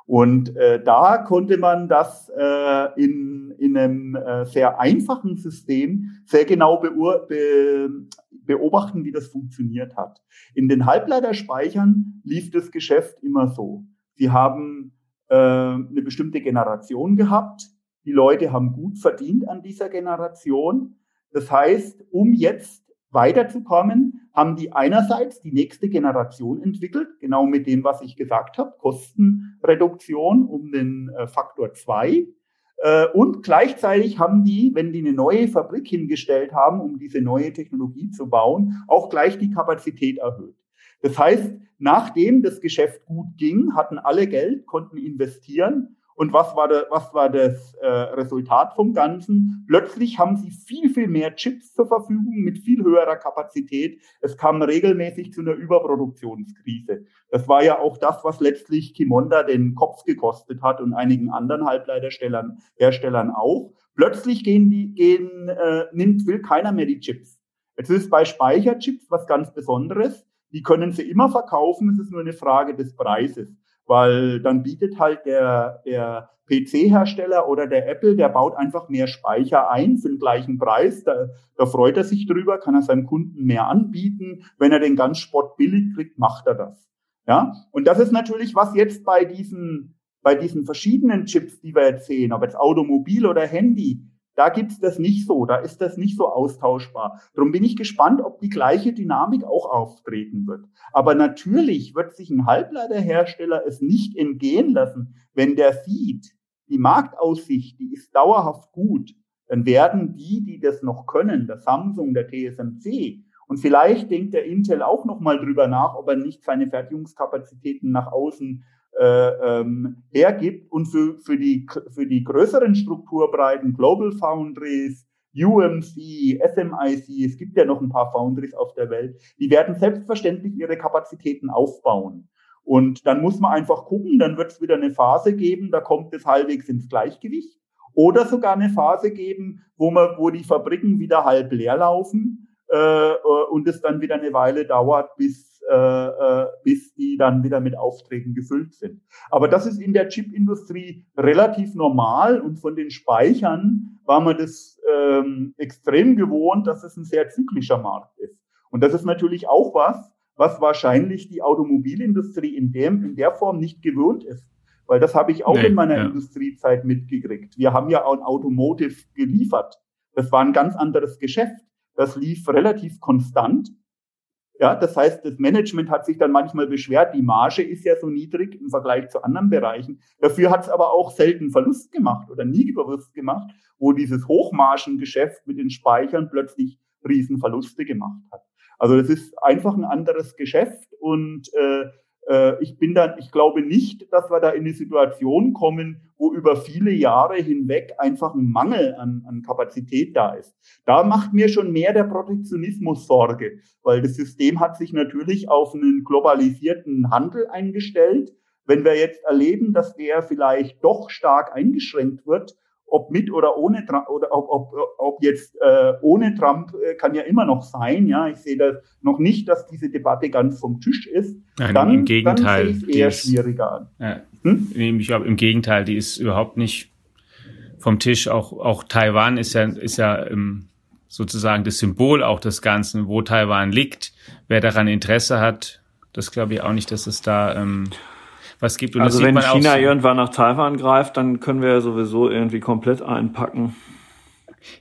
Und äh, da konnte man das äh, in, in einem äh, sehr einfachen System sehr genau beur be beobachten, wie das funktioniert hat. In den Halbleiterspeichern lief das Geschäft immer so. Sie haben äh, eine bestimmte Generation gehabt. Die Leute haben gut verdient an dieser Generation. Das heißt, um jetzt weiterzukommen, haben die einerseits die nächste Generation entwickelt, genau mit dem, was ich gesagt habe, Kostenreduktion um den äh, Faktor zwei. Äh, und gleichzeitig haben die, wenn die eine neue Fabrik hingestellt haben, um diese neue Technologie zu bauen, auch gleich die Kapazität erhöht. Das heißt, nachdem das Geschäft gut ging, hatten alle Geld, konnten investieren und was war, der, was war das äh, Resultat vom Ganzen? Plötzlich haben sie viel, viel mehr Chips zur Verfügung mit viel höherer Kapazität. Es kam regelmäßig zu einer Überproduktionskrise. Das war ja auch das, was letztlich Kimonda den Kopf gekostet hat und einigen anderen Halbleiterstellern, Herstellern auch. Plötzlich gehen die, gehen, äh, nimmt, will keiner mehr die Chips. Jetzt ist bei Speicherchips was ganz Besonderes. Die können sie immer verkaufen. Es ist nur eine Frage des Preises weil dann bietet halt der, der PC-Hersteller oder der Apple, der baut einfach mehr Speicher ein für den gleichen Preis. Da, da freut er sich drüber, kann er seinem Kunden mehr anbieten. Wenn er den ganz Spott billig kriegt, macht er das. Ja, und das ist natürlich, was jetzt bei diesen, bei diesen verschiedenen Chips, die wir jetzt sehen, ob jetzt Automobil oder Handy, da gibt's das nicht so, da ist das nicht so austauschbar. Darum bin ich gespannt, ob die gleiche Dynamik auch auftreten wird. Aber natürlich wird sich ein Halbleiterhersteller es nicht entgehen lassen, wenn der sieht, die Marktaussicht, die ist dauerhaft gut, dann werden die, die das noch können, der Samsung, der TSMC, und vielleicht denkt der Intel auch noch mal drüber nach, ob er nicht seine Fertigungskapazitäten nach außen äh, ähm, hergibt und für, für, die, für die größeren Strukturbreiten, Global Foundries, UMC, SMIC, es gibt ja noch ein paar Foundries auf der Welt, die werden selbstverständlich ihre Kapazitäten aufbauen. Und dann muss man einfach gucken, dann wird es wieder eine Phase geben, da kommt es halbwegs ins Gleichgewicht. Oder sogar eine Phase geben, wo man, wo die Fabriken wieder halb leer laufen äh, und es dann wieder eine Weile dauert, bis äh, äh, bis die dann wieder mit Aufträgen gefüllt sind. Aber das ist in der Chipindustrie relativ normal und von den Speichern war man das ähm, extrem gewohnt, dass es ein sehr zyklischer Markt ist. Und das ist natürlich auch was, was wahrscheinlich die Automobilindustrie in, dem, in der Form nicht gewöhnt ist. Weil das habe ich auch nee, in meiner ja. Industriezeit mitgekriegt. Wir haben ja auch ein Automotive geliefert. Das war ein ganz anderes Geschäft. Das lief relativ konstant ja, das heißt, das Management hat sich dann manchmal beschwert, die Marge ist ja so niedrig im Vergleich zu anderen Bereichen. Dafür hat es aber auch selten Verlust gemacht oder nie Verlust gemacht, wo dieses Hochmargengeschäft mit den Speichern plötzlich Riesenverluste gemacht hat. Also das ist einfach ein anderes Geschäft und äh, ich bin dann, ich glaube nicht, dass wir da in eine Situation kommen, wo über viele Jahre hinweg einfach ein Mangel an, an Kapazität da ist. Da macht mir schon mehr der Protektionismus Sorge, weil das System hat sich natürlich auf einen globalisierten Handel eingestellt. Wenn wir jetzt erleben, dass der vielleicht doch stark eingeschränkt wird, ob mit oder ohne Trump, oder ob, ob, ob jetzt äh, ohne Trump äh, kann ja immer noch sein. Ja, ich sehe das noch nicht, dass diese Debatte ganz vom Tisch ist. Nein, dann, im Gegenteil, dann sehe ich eher ist, schwieriger an. Ja, hm? Ich glaube, im Gegenteil, die ist überhaupt nicht vom Tisch. Auch auch Taiwan ist ja ist ja ähm, sozusagen das Symbol auch des Ganzen, wo Taiwan liegt. Wer daran Interesse hat, das glaube ich auch nicht, dass es da ähm, was gibt. Und also wenn China irgendwann nach Taiwan greift, dann können wir ja sowieso irgendwie komplett einpacken.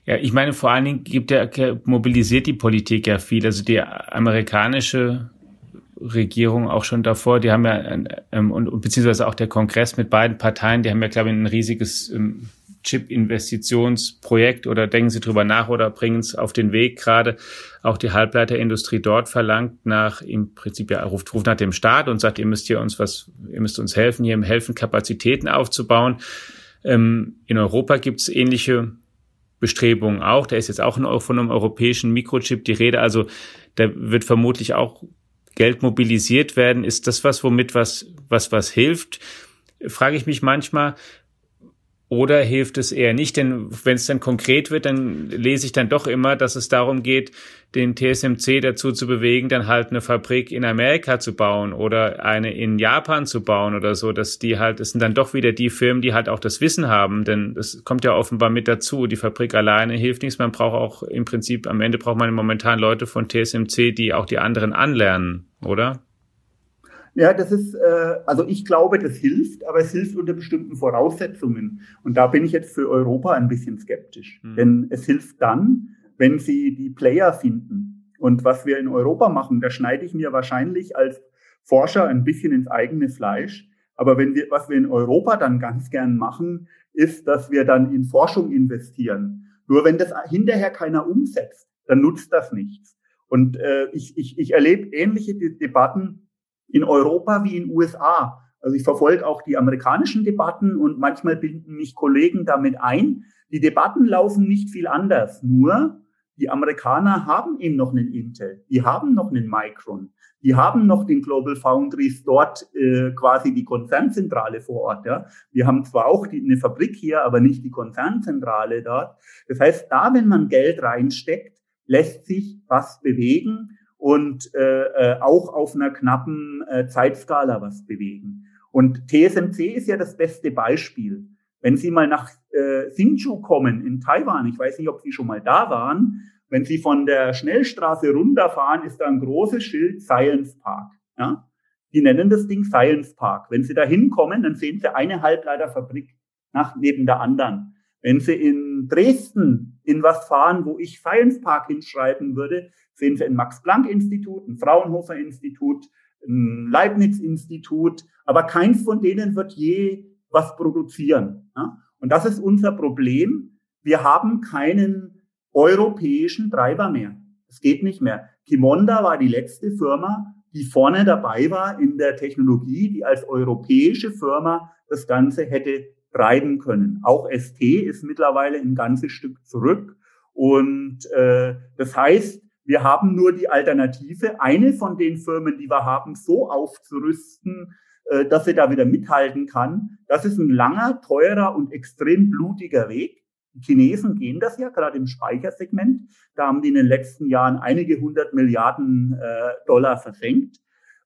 Ja, ich meine, vor allen Dingen gibt der, mobilisiert die Politik ja viel. Also die amerikanische Regierung auch schon davor, die haben ja, ähm, und, beziehungsweise auch der Kongress mit beiden Parteien, die haben ja, glaube ich, ein riesiges ähm, Chip-Investitionsprojekt oder denken Sie drüber nach oder bringen es auf den Weg gerade. Auch die Halbleiterindustrie dort verlangt nach, im Prinzip ja, ruft, ruft nach dem Staat und sagt, ihr müsst hier uns was, ihr müsst uns helfen, hier helfen, Kapazitäten aufzubauen. Ähm, in Europa gibt es ähnliche Bestrebungen auch. Da ist jetzt auch von einem europäischen Mikrochip die Rede. Also da wird vermutlich auch Geld mobilisiert werden. Ist das was, womit was, was, was hilft? Frage ich mich manchmal, oder hilft es eher nicht? Denn wenn es dann konkret wird, dann lese ich dann doch immer, dass es darum geht, den TSMC dazu zu bewegen, dann halt eine Fabrik in Amerika zu bauen oder eine in Japan zu bauen oder so, dass die halt, es sind dann doch wieder die Firmen, die halt auch das Wissen haben, denn das kommt ja offenbar mit dazu. Die Fabrik alleine hilft nichts. Man braucht auch im Prinzip, am Ende braucht man momentan Leute von TSMC, die auch die anderen anlernen, oder? Ja, das ist, äh, also ich glaube, das hilft, aber es hilft unter bestimmten Voraussetzungen. Und da bin ich jetzt für Europa ein bisschen skeptisch. Mhm. Denn es hilft dann, wenn Sie die Player finden. Und was wir in Europa machen, da schneide ich mir wahrscheinlich als Forscher ein bisschen ins eigene Fleisch. Aber wenn wir, was wir in Europa dann ganz gern machen, ist, dass wir dann in Forschung investieren. Nur wenn das hinterher keiner umsetzt, dann nutzt das nichts. Und äh, ich, ich, ich erlebe ähnliche Debatten in Europa wie in USA. Also ich verfolge auch die amerikanischen Debatten und manchmal binden mich Kollegen damit ein. Die Debatten laufen nicht viel anders, nur die Amerikaner haben eben noch einen Intel, die haben noch einen Micron, die haben noch den Global Foundries dort äh, quasi die Konzernzentrale vor Ort. Ja. Wir haben zwar auch die, eine Fabrik hier, aber nicht die Konzernzentrale dort. Das heißt, da, wenn man Geld reinsteckt, lässt sich was bewegen und äh, äh, auch auf einer knappen äh, Zeitskala was bewegen. Und TSMC ist ja das beste Beispiel. Wenn Sie mal nach äh, Hsinchu kommen in Taiwan, ich weiß nicht, ob Sie schon mal da waren, wenn Sie von der Schnellstraße runterfahren, ist da ein großes Schild Science Park. Ja? Die nennen das Ding Science Park. Wenn Sie da hinkommen, dann sehen Sie eine Halbleiterfabrik nach, neben der anderen. Wenn Sie in Dresden in fahren, wo ich Science Park hinschreiben würde, sehen Sie ein Max-Planck-Institut, ein Fraunhofer-Institut, ein Leibniz-Institut, aber keins von denen wird je was produzieren. Und das ist unser Problem. Wir haben keinen europäischen Treiber mehr. Es geht nicht mehr. Kimonda war die letzte Firma, die vorne dabei war in der Technologie, die als europäische Firma das Ganze hätte treiben können. Auch ST ist mittlerweile ein ganzes Stück zurück. Und äh, das heißt, wir haben nur die Alternative, eine von den Firmen, die wir haben, so aufzurüsten, äh, dass sie da wieder mithalten kann. Das ist ein langer, teurer und extrem blutiger Weg. Die Chinesen gehen das ja gerade im Speichersegment. Da haben die in den letzten Jahren einige hundert Milliarden äh, Dollar versenkt.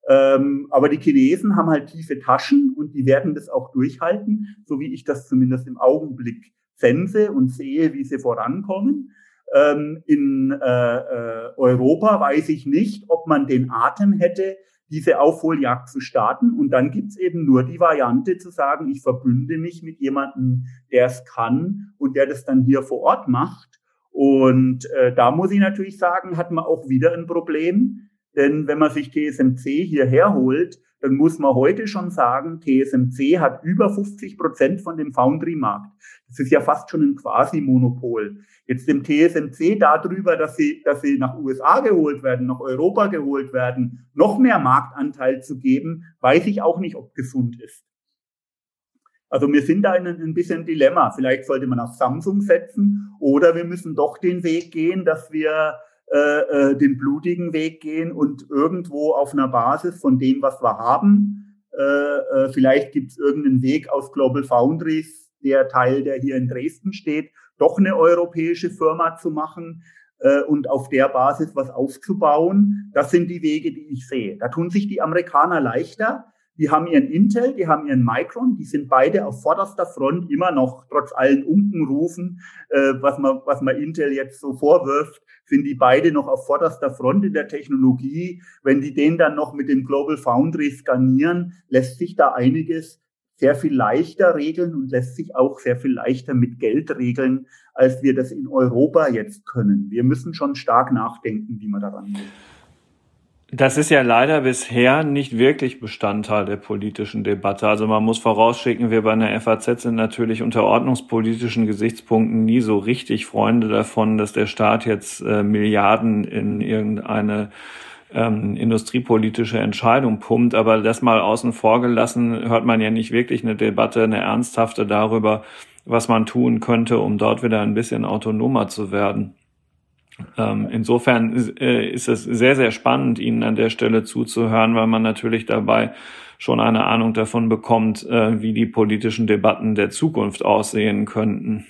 Ähm, aber die Chinesen haben halt tiefe Taschen und die werden das auch durchhalten, so wie ich das zumindest im Augenblick sense und sehe, wie sie vorankommen. Ähm, in äh, äh, Europa weiß ich nicht, ob man den Atem hätte, diese Aufholjagd zu starten. Und dann gibt's eben nur die Variante zu sagen, ich verbünde mich mit jemandem, der es kann und der das dann hier vor Ort macht. Und äh, da muss ich natürlich sagen, hat man auch wieder ein Problem denn wenn man sich TSMC hierher holt, dann muss man heute schon sagen, TSMC hat über 50 Prozent von dem Foundry-Markt. Das ist ja fast schon ein Quasi-Monopol. Jetzt dem TSMC darüber, dass sie, dass sie nach USA geholt werden, nach Europa geholt werden, noch mehr Marktanteil zu geben, weiß ich auch nicht, ob gesund ist. Also wir sind da in ein bisschen Dilemma. Vielleicht sollte man auf Samsung setzen oder wir müssen doch den Weg gehen, dass wir äh, äh, den blutigen Weg gehen und irgendwo auf einer Basis von dem, was wir haben, äh, äh, vielleicht gibt es irgendeinen Weg aus Global Foundries, der Teil, der hier in Dresden steht, doch eine europäische Firma zu machen äh, und auf der Basis was aufzubauen. Das sind die Wege, die ich sehe. Da tun sich die Amerikaner leichter. Die haben ihren Intel, die haben ihren Micron, die sind beide auf vorderster Front immer noch, trotz allen Unkenrufen, äh, was, man, was man Intel jetzt so vorwirft, sind die beide noch auf vorderster Front in der Technologie. Wenn die den dann noch mit dem Global Foundry skanieren, lässt sich da einiges sehr viel leichter regeln und lässt sich auch sehr viel leichter mit Geld regeln, als wir das in Europa jetzt können. Wir müssen schon stark nachdenken, wie man daran geht. Das ist ja leider bisher nicht wirklich Bestandteil der politischen Debatte. Also man muss vorausschicken, wir bei einer FAZ sind natürlich unter ordnungspolitischen Gesichtspunkten nie so richtig Freunde davon, dass der Staat jetzt äh, Milliarden in irgendeine ähm, industriepolitische Entscheidung pumpt. Aber das mal außen vor gelassen, hört man ja nicht wirklich eine Debatte, eine ernsthafte darüber, was man tun könnte, um dort wieder ein bisschen autonomer zu werden. Ähm, insofern äh, ist es sehr, sehr spannend, Ihnen an der Stelle zuzuhören, weil man natürlich dabei schon eine Ahnung davon bekommt, äh, wie die politischen Debatten der Zukunft aussehen könnten.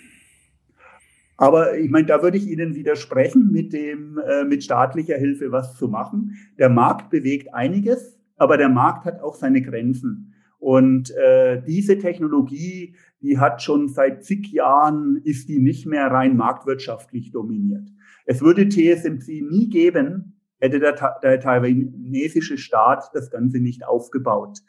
Aber ich meine, da würde ich Ihnen widersprechen, mit dem äh, mit staatlicher Hilfe was zu machen. Der Markt bewegt einiges, aber der Markt hat auch seine Grenzen. Und äh, diese Technologie, die hat schon seit zig Jahren, ist die nicht mehr rein marktwirtschaftlich dominiert. Es würde TSMC nie geben, hätte der, der taiwanesische Staat das Ganze nicht aufgebaut.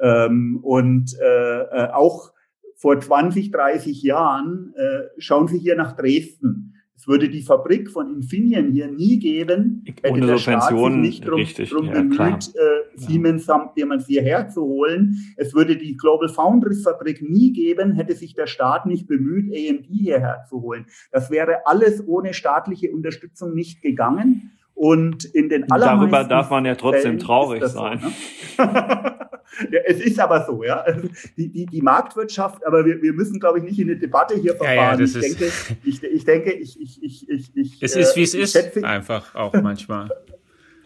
Ähm, und äh, äh auch vor 20, 30 Jahren, äh, schauen Sie hier nach Dresden. Es würde die Fabrik von Infineon hier nie geben, hätte Ohne der Staat sich nicht drum, drum ja, bemüht, äh, Siemens ja. jemand hierher zu holen. Es würde die Global Foundries Fabrik nie geben, hätte sich der Staat nicht bemüht, AMD hierher zu holen. Das wäre alles ohne staatliche Unterstützung nicht gegangen. Und in den allermeisten Darüber darf man ja trotzdem Fällen traurig sein. So, ne? ja, es ist aber so, ja. Die, die, die Marktwirtschaft, aber wir, wir müssen, glaube ich, nicht in eine Debatte hier verfahren. Ja, ja, ich, denke, ich, ich denke, ich, ich, ich, ich, ich Es ist, wie es äh, ist, schätze, einfach auch manchmal.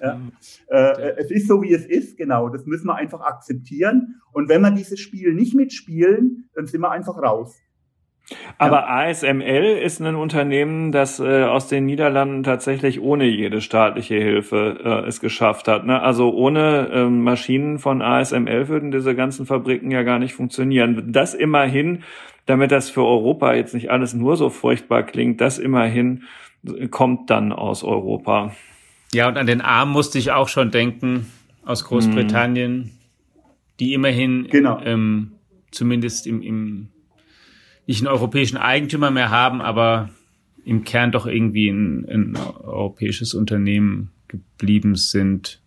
ja. Äh, es ist so, wie es ist, genau. Das müssen wir einfach akzeptieren. Und wenn wir dieses Spiel nicht mitspielen, dann sind wir einfach raus. Aber ja. ASML ist ein Unternehmen, das äh, aus den Niederlanden tatsächlich ohne jede staatliche Hilfe äh, es geschafft hat. Ne? Also ohne äh, Maschinen von ASML würden diese ganzen Fabriken ja gar nicht funktionieren. Das immerhin, damit das für Europa jetzt nicht alles nur so furchtbar klingt, das immerhin kommt dann aus Europa. Ja, und an den Arm musste ich auch schon denken, aus Großbritannien, hm. die immerhin genau. ähm, zumindest im, im nicht einen europäischen Eigentümer mehr haben, aber im Kern doch irgendwie ein, ein europäisches Unternehmen geblieben sind.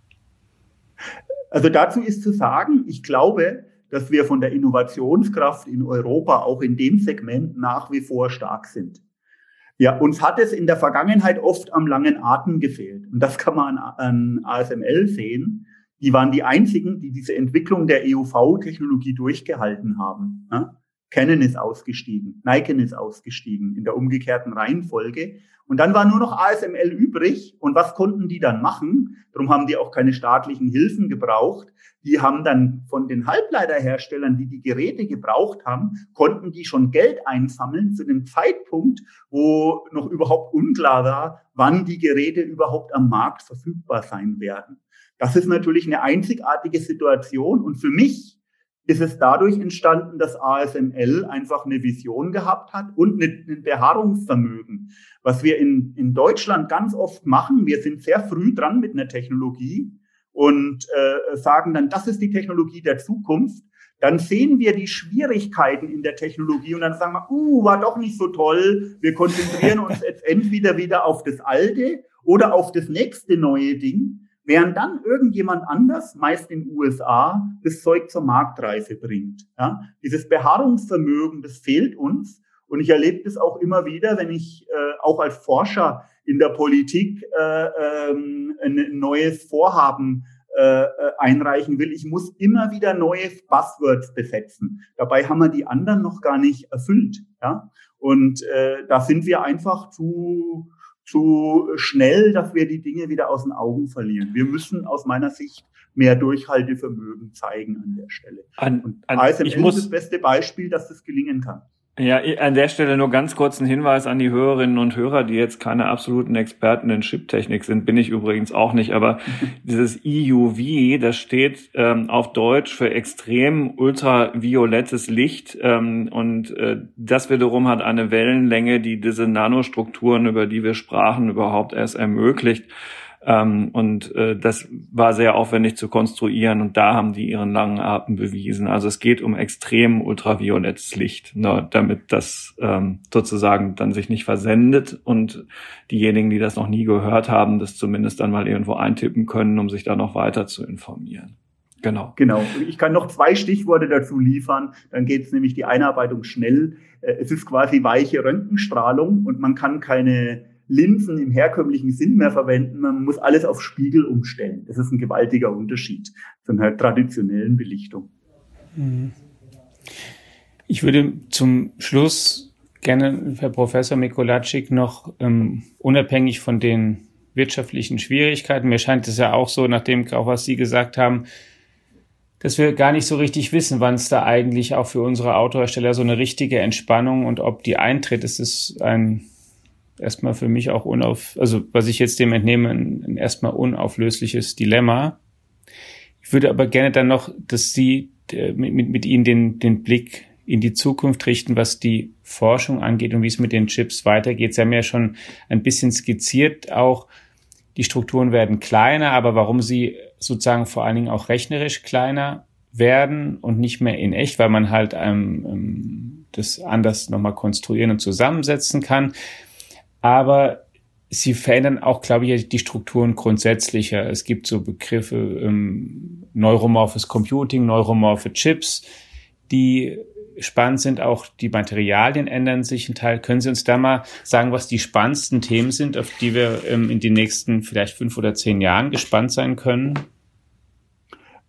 Also dazu ist zu sagen, ich glaube, dass wir von der Innovationskraft in Europa auch in dem Segment nach wie vor stark sind. Ja, uns hat es in der Vergangenheit oft am langen Atem gefehlt. Und das kann man an, an ASML sehen. Die waren die einzigen, die diese Entwicklung der EUV-Technologie durchgehalten haben. Ja? Canon ist ausgestiegen, Nikon ist ausgestiegen in der umgekehrten Reihenfolge. Und dann war nur noch ASML übrig. Und was konnten die dann machen? Darum haben die auch keine staatlichen Hilfen gebraucht. Die haben dann von den Halbleiterherstellern, die die Geräte gebraucht haben, konnten die schon Geld einsammeln zu dem Zeitpunkt, wo noch überhaupt unklar war, wann die Geräte überhaupt am Markt verfügbar sein werden. Das ist natürlich eine einzigartige Situation. Und für mich ist es dadurch entstanden, dass ASML einfach eine Vision gehabt hat und ein Beharrungsvermögen. Was wir in, in Deutschland ganz oft machen, wir sind sehr früh dran mit einer Technologie und äh, sagen dann, das ist die Technologie der Zukunft. Dann sehen wir die Schwierigkeiten in der Technologie und dann sagen wir, uh, war doch nicht so toll. Wir konzentrieren uns jetzt entweder wieder auf das Alte oder auf das nächste neue Ding. Während dann irgendjemand anders, meist in den USA, das Zeug zur Marktreife bringt. Ja? Dieses Beharrungsvermögen, das fehlt uns. Und ich erlebe das auch immer wieder, wenn ich äh, auch als Forscher in der Politik äh, ähm, ein neues Vorhaben äh, äh, einreichen will. Ich muss immer wieder neue Buzzwords besetzen. Dabei haben wir die anderen noch gar nicht erfüllt. Ja? Und äh, da sind wir einfach zu zu schnell, dass wir die Dinge wieder aus den Augen verlieren. Wir müssen aus meiner Sicht mehr Durchhaltevermögen zeigen an der Stelle. An, Und an, ASML ich muss, ist das beste Beispiel, dass das gelingen kann. Ja, an der Stelle nur ganz kurz ein Hinweis an die Hörerinnen und Hörer, die jetzt keine absoluten Experten in Chiptechnik sind, bin ich übrigens auch nicht, aber dieses EUV, das steht ähm, auf Deutsch für extrem ultraviolettes Licht ähm, und äh, das wiederum hat eine Wellenlänge, die diese Nanostrukturen, über die wir sprachen, überhaupt erst ermöglicht. Ähm, und äh, das war sehr aufwendig zu konstruieren und da haben die ihren langen Atem bewiesen. Also es geht um extrem ultraviolettes Licht, ne, damit das ähm, sozusagen dann sich nicht versendet und diejenigen, die das noch nie gehört haben, das zumindest dann mal irgendwo eintippen können, um sich da noch weiter zu informieren. Genau. Genau. Ich kann noch zwei Stichworte dazu liefern. Dann geht es nämlich die Einarbeitung schnell. Äh, es ist quasi weiche Röntgenstrahlung und man kann keine Linsen im herkömmlichen Sinn mehr verwenden. Man muss alles auf Spiegel umstellen. Das ist ein gewaltiger Unterschied zu einer traditionellen Belichtung. Mhm. Ich würde zum Schluss gerne, Herr Professor Mikolacik, noch ähm, unabhängig von den wirtschaftlichen Schwierigkeiten, mir scheint es ja auch so, nachdem auch was Sie gesagt haben, dass wir gar nicht so richtig wissen, wann es da eigentlich auch für unsere Autohersteller so eine richtige Entspannung und ob die eintritt. Es ist ein erstmal für mich auch unauf, also was ich jetzt dem entnehme, ein, ein erstmal unauflösliches Dilemma. Ich würde aber gerne dann noch, dass Sie äh, mit, mit, mit Ihnen den, den Blick in die Zukunft richten, was die Forschung angeht und wie es mit den Chips weitergeht. Sie haben ja schon ein bisschen skizziert, auch die Strukturen werden kleiner, aber warum sie sozusagen vor allen Dingen auch rechnerisch kleiner werden und nicht mehr in echt, weil man halt ähm, ähm das anders nochmal konstruieren und zusammensetzen kann aber sie verändern auch, glaube ich, die Strukturen grundsätzlicher. Es gibt so Begriffe ähm, neuromorphes Computing, neuromorphe Chips, die spannend sind. Auch die Materialien ändern sich ein Teil. Können Sie uns da mal sagen, was die spannendsten Themen sind, auf die wir ähm, in den nächsten vielleicht fünf oder zehn Jahren gespannt sein können?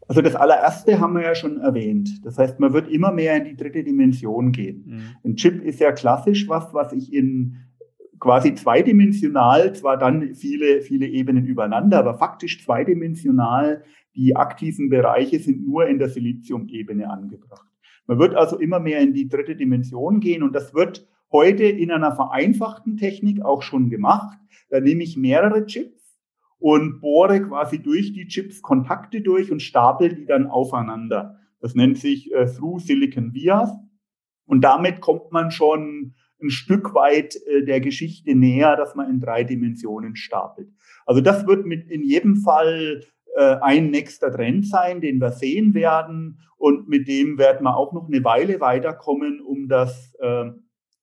Also das allererste haben wir ja schon erwähnt. Das heißt, man wird immer mehr in die dritte Dimension gehen. Mhm. Ein Chip ist ja klassisch was, was ich in quasi zweidimensional, zwar dann viele, viele Ebenen übereinander, aber faktisch zweidimensional. Die aktiven Bereiche sind nur in der Silizium-Ebene angebracht. Man wird also immer mehr in die dritte Dimension gehen und das wird heute in einer vereinfachten Technik auch schon gemacht. Da nehme ich mehrere Chips und bohre quasi durch die Chips Kontakte durch und stapel die dann aufeinander. Das nennt sich äh, Through Silicon Vias. Und damit kommt man schon ein Stück weit äh, der Geschichte näher, dass man in drei Dimensionen stapelt. Also das wird mit in jedem Fall äh, ein nächster Trend sein, den wir sehen werden und mit dem werden wir auch noch eine Weile weiterkommen, um das äh,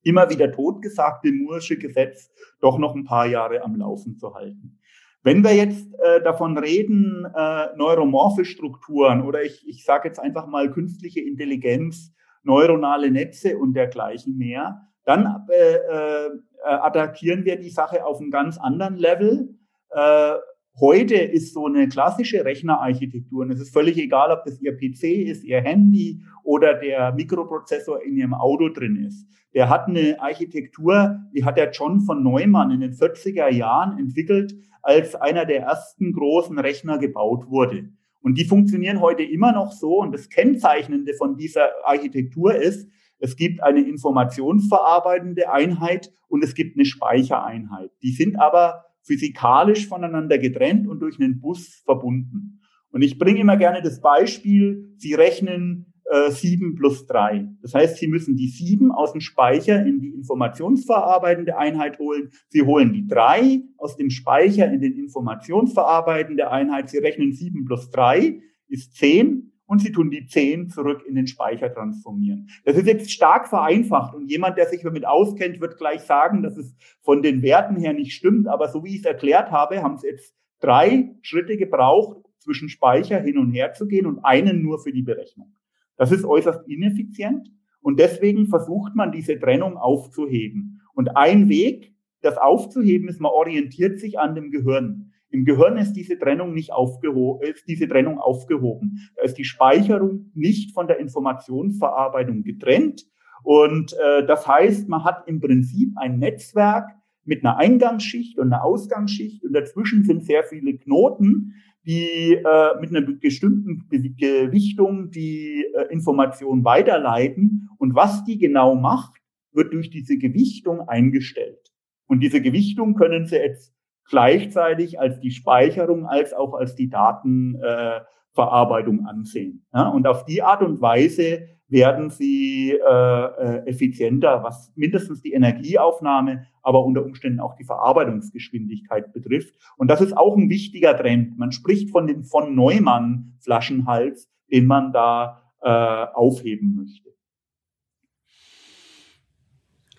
immer wieder totgesagte Moore'sche Gesetz doch noch ein paar Jahre am Laufen zu halten. Wenn wir jetzt äh, davon reden, äh, neuromorphe Strukturen oder ich, ich sage jetzt einfach mal künstliche Intelligenz, neuronale Netze und dergleichen mehr, dann äh, äh, attackieren wir die Sache auf einem ganz anderen Level. Äh, heute ist so eine klassische Rechnerarchitektur, und es ist völlig egal, ob das Ihr PC ist, Ihr Handy oder der Mikroprozessor in Ihrem Auto drin ist. Der hat eine Architektur, die hat der John von Neumann in den 40er Jahren entwickelt, als einer der ersten großen Rechner gebaut wurde. Und die funktionieren heute immer noch so. Und das Kennzeichnende von dieser Architektur ist, es gibt eine informationsverarbeitende Einheit und es gibt eine Speichereinheit. Die sind aber physikalisch voneinander getrennt und durch einen Bus verbunden. Und ich bringe immer gerne das Beispiel, Sie rechnen äh, 7 plus 3. Das heißt, Sie müssen die 7 aus dem Speicher in die informationsverarbeitende Einheit holen. Sie holen die 3 aus dem Speicher in den informationsverarbeitende Einheit. Sie rechnen 7 plus 3 ist 10 und sie tun die 10 zurück in den Speicher transformieren. Das ist jetzt stark vereinfacht und jemand, der sich damit auskennt, wird gleich sagen, dass es von den Werten her nicht stimmt, aber so wie ich es erklärt habe, haben es jetzt drei Schritte gebraucht, zwischen Speicher hin und her zu gehen und einen nur für die Berechnung. Das ist äußerst ineffizient und deswegen versucht man diese Trennung aufzuheben. Und ein Weg, das aufzuheben, ist, man orientiert sich an dem Gehirn. Im Gehirn ist diese Trennung nicht aufgehoben, ist diese Trennung aufgehoben. Da ist die Speicherung nicht von der Informationsverarbeitung getrennt. Und äh, das heißt, man hat im Prinzip ein Netzwerk mit einer Eingangsschicht und einer Ausgangsschicht und dazwischen sind sehr viele Knoten, die äh, mit einer bestimmten Gewichtung die äh, Information weiterleiten. Und was die genau macht, wird durch diese Gewichtung eingestellt. Und diese Gewichtung können Sie jetzt gleichzeitig als die Speicherung als auch als die Datenverarbeitung äh, ansehen. Ja, und auf die Art und Weise werden sie äh, effizienter, was mindestens die Energieaufnahme, aber unter Umständen auch die Verarbeitungsgeschwindigkeit betrifft. Und das ist auch ein wichtiger Trend. Man spricht von dem von Neumann Flaschenhals, den man da äh, aufheben möchte.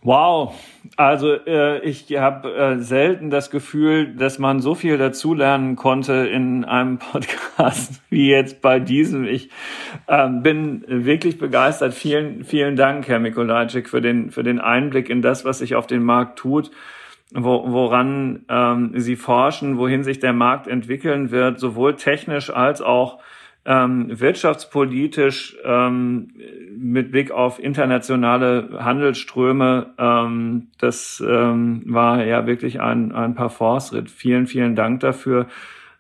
Wow, also äh, ich habe äh, selten das Gefühl, dass man so viel dazulernen konnte in einem Podcast wie jetzt bei diesem. Ich äh, bin wirklich begeistert. Vielen, vielen Dank, Herr Mikolajczyk, für den für den Einblick in das, was sich auf dem Markt tut, wo, woran ähm, Sie forschen, wohin sich der Markt entwickeln wird, sowohl technisch als auch ähm, wirtschaftspolitisch ähm, mit Blick auf internationale Handelsströme, ähm, das ähm, war ja wirklich ein, ein Parforce-Ritt. Vielen, vielen Dank dafür.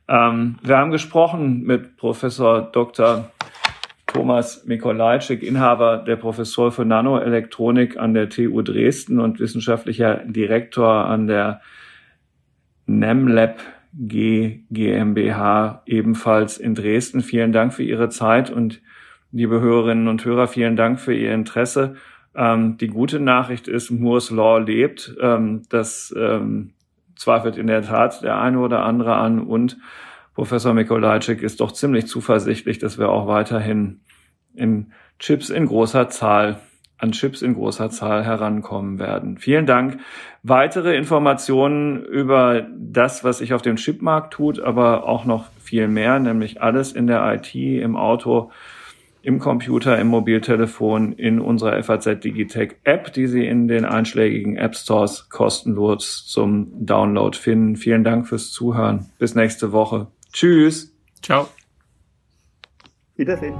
Ähm, wir haben gesprochen mit Professor Dr. Thomas Mikolajczyk, Inhaber der Professur für Nanoelektronik an der TU Dresden und wissenschaftlicher Direktor an der NEMLab G GmbH ebenfalls in Dresden. Vielen Dank für Ihre Zeit und liebe Hörerinnen und Hörer, vielen Dank für Ihr Interesse. Ähm, die gute Nachricht ist, Moore's Law lebt. Ähm, das ähm, zweifelt in der Tat der eine oder andere an und Professor Mikolajczyk ist doch ziemlich zuversichtlich, dass wir auch weiterhin in Chips in großer Zahl an Chips in großer Zahl herankommen werden. Vielen Dank. Weitere Informationen über das, was sich auf dem Chipmarkt tut, aber auch noch viel mehr, nämlich alles in der IT, im Auto, im Computer, im Mobiltelefon, in unserer FAZ Digitech App, die Sie in den einschlägigen App Stores kostenlos zum Download finden. Vielen Dank fürs Zuhören. Bis nächste Woche. Tschüss. Ciao. Wiedersehen.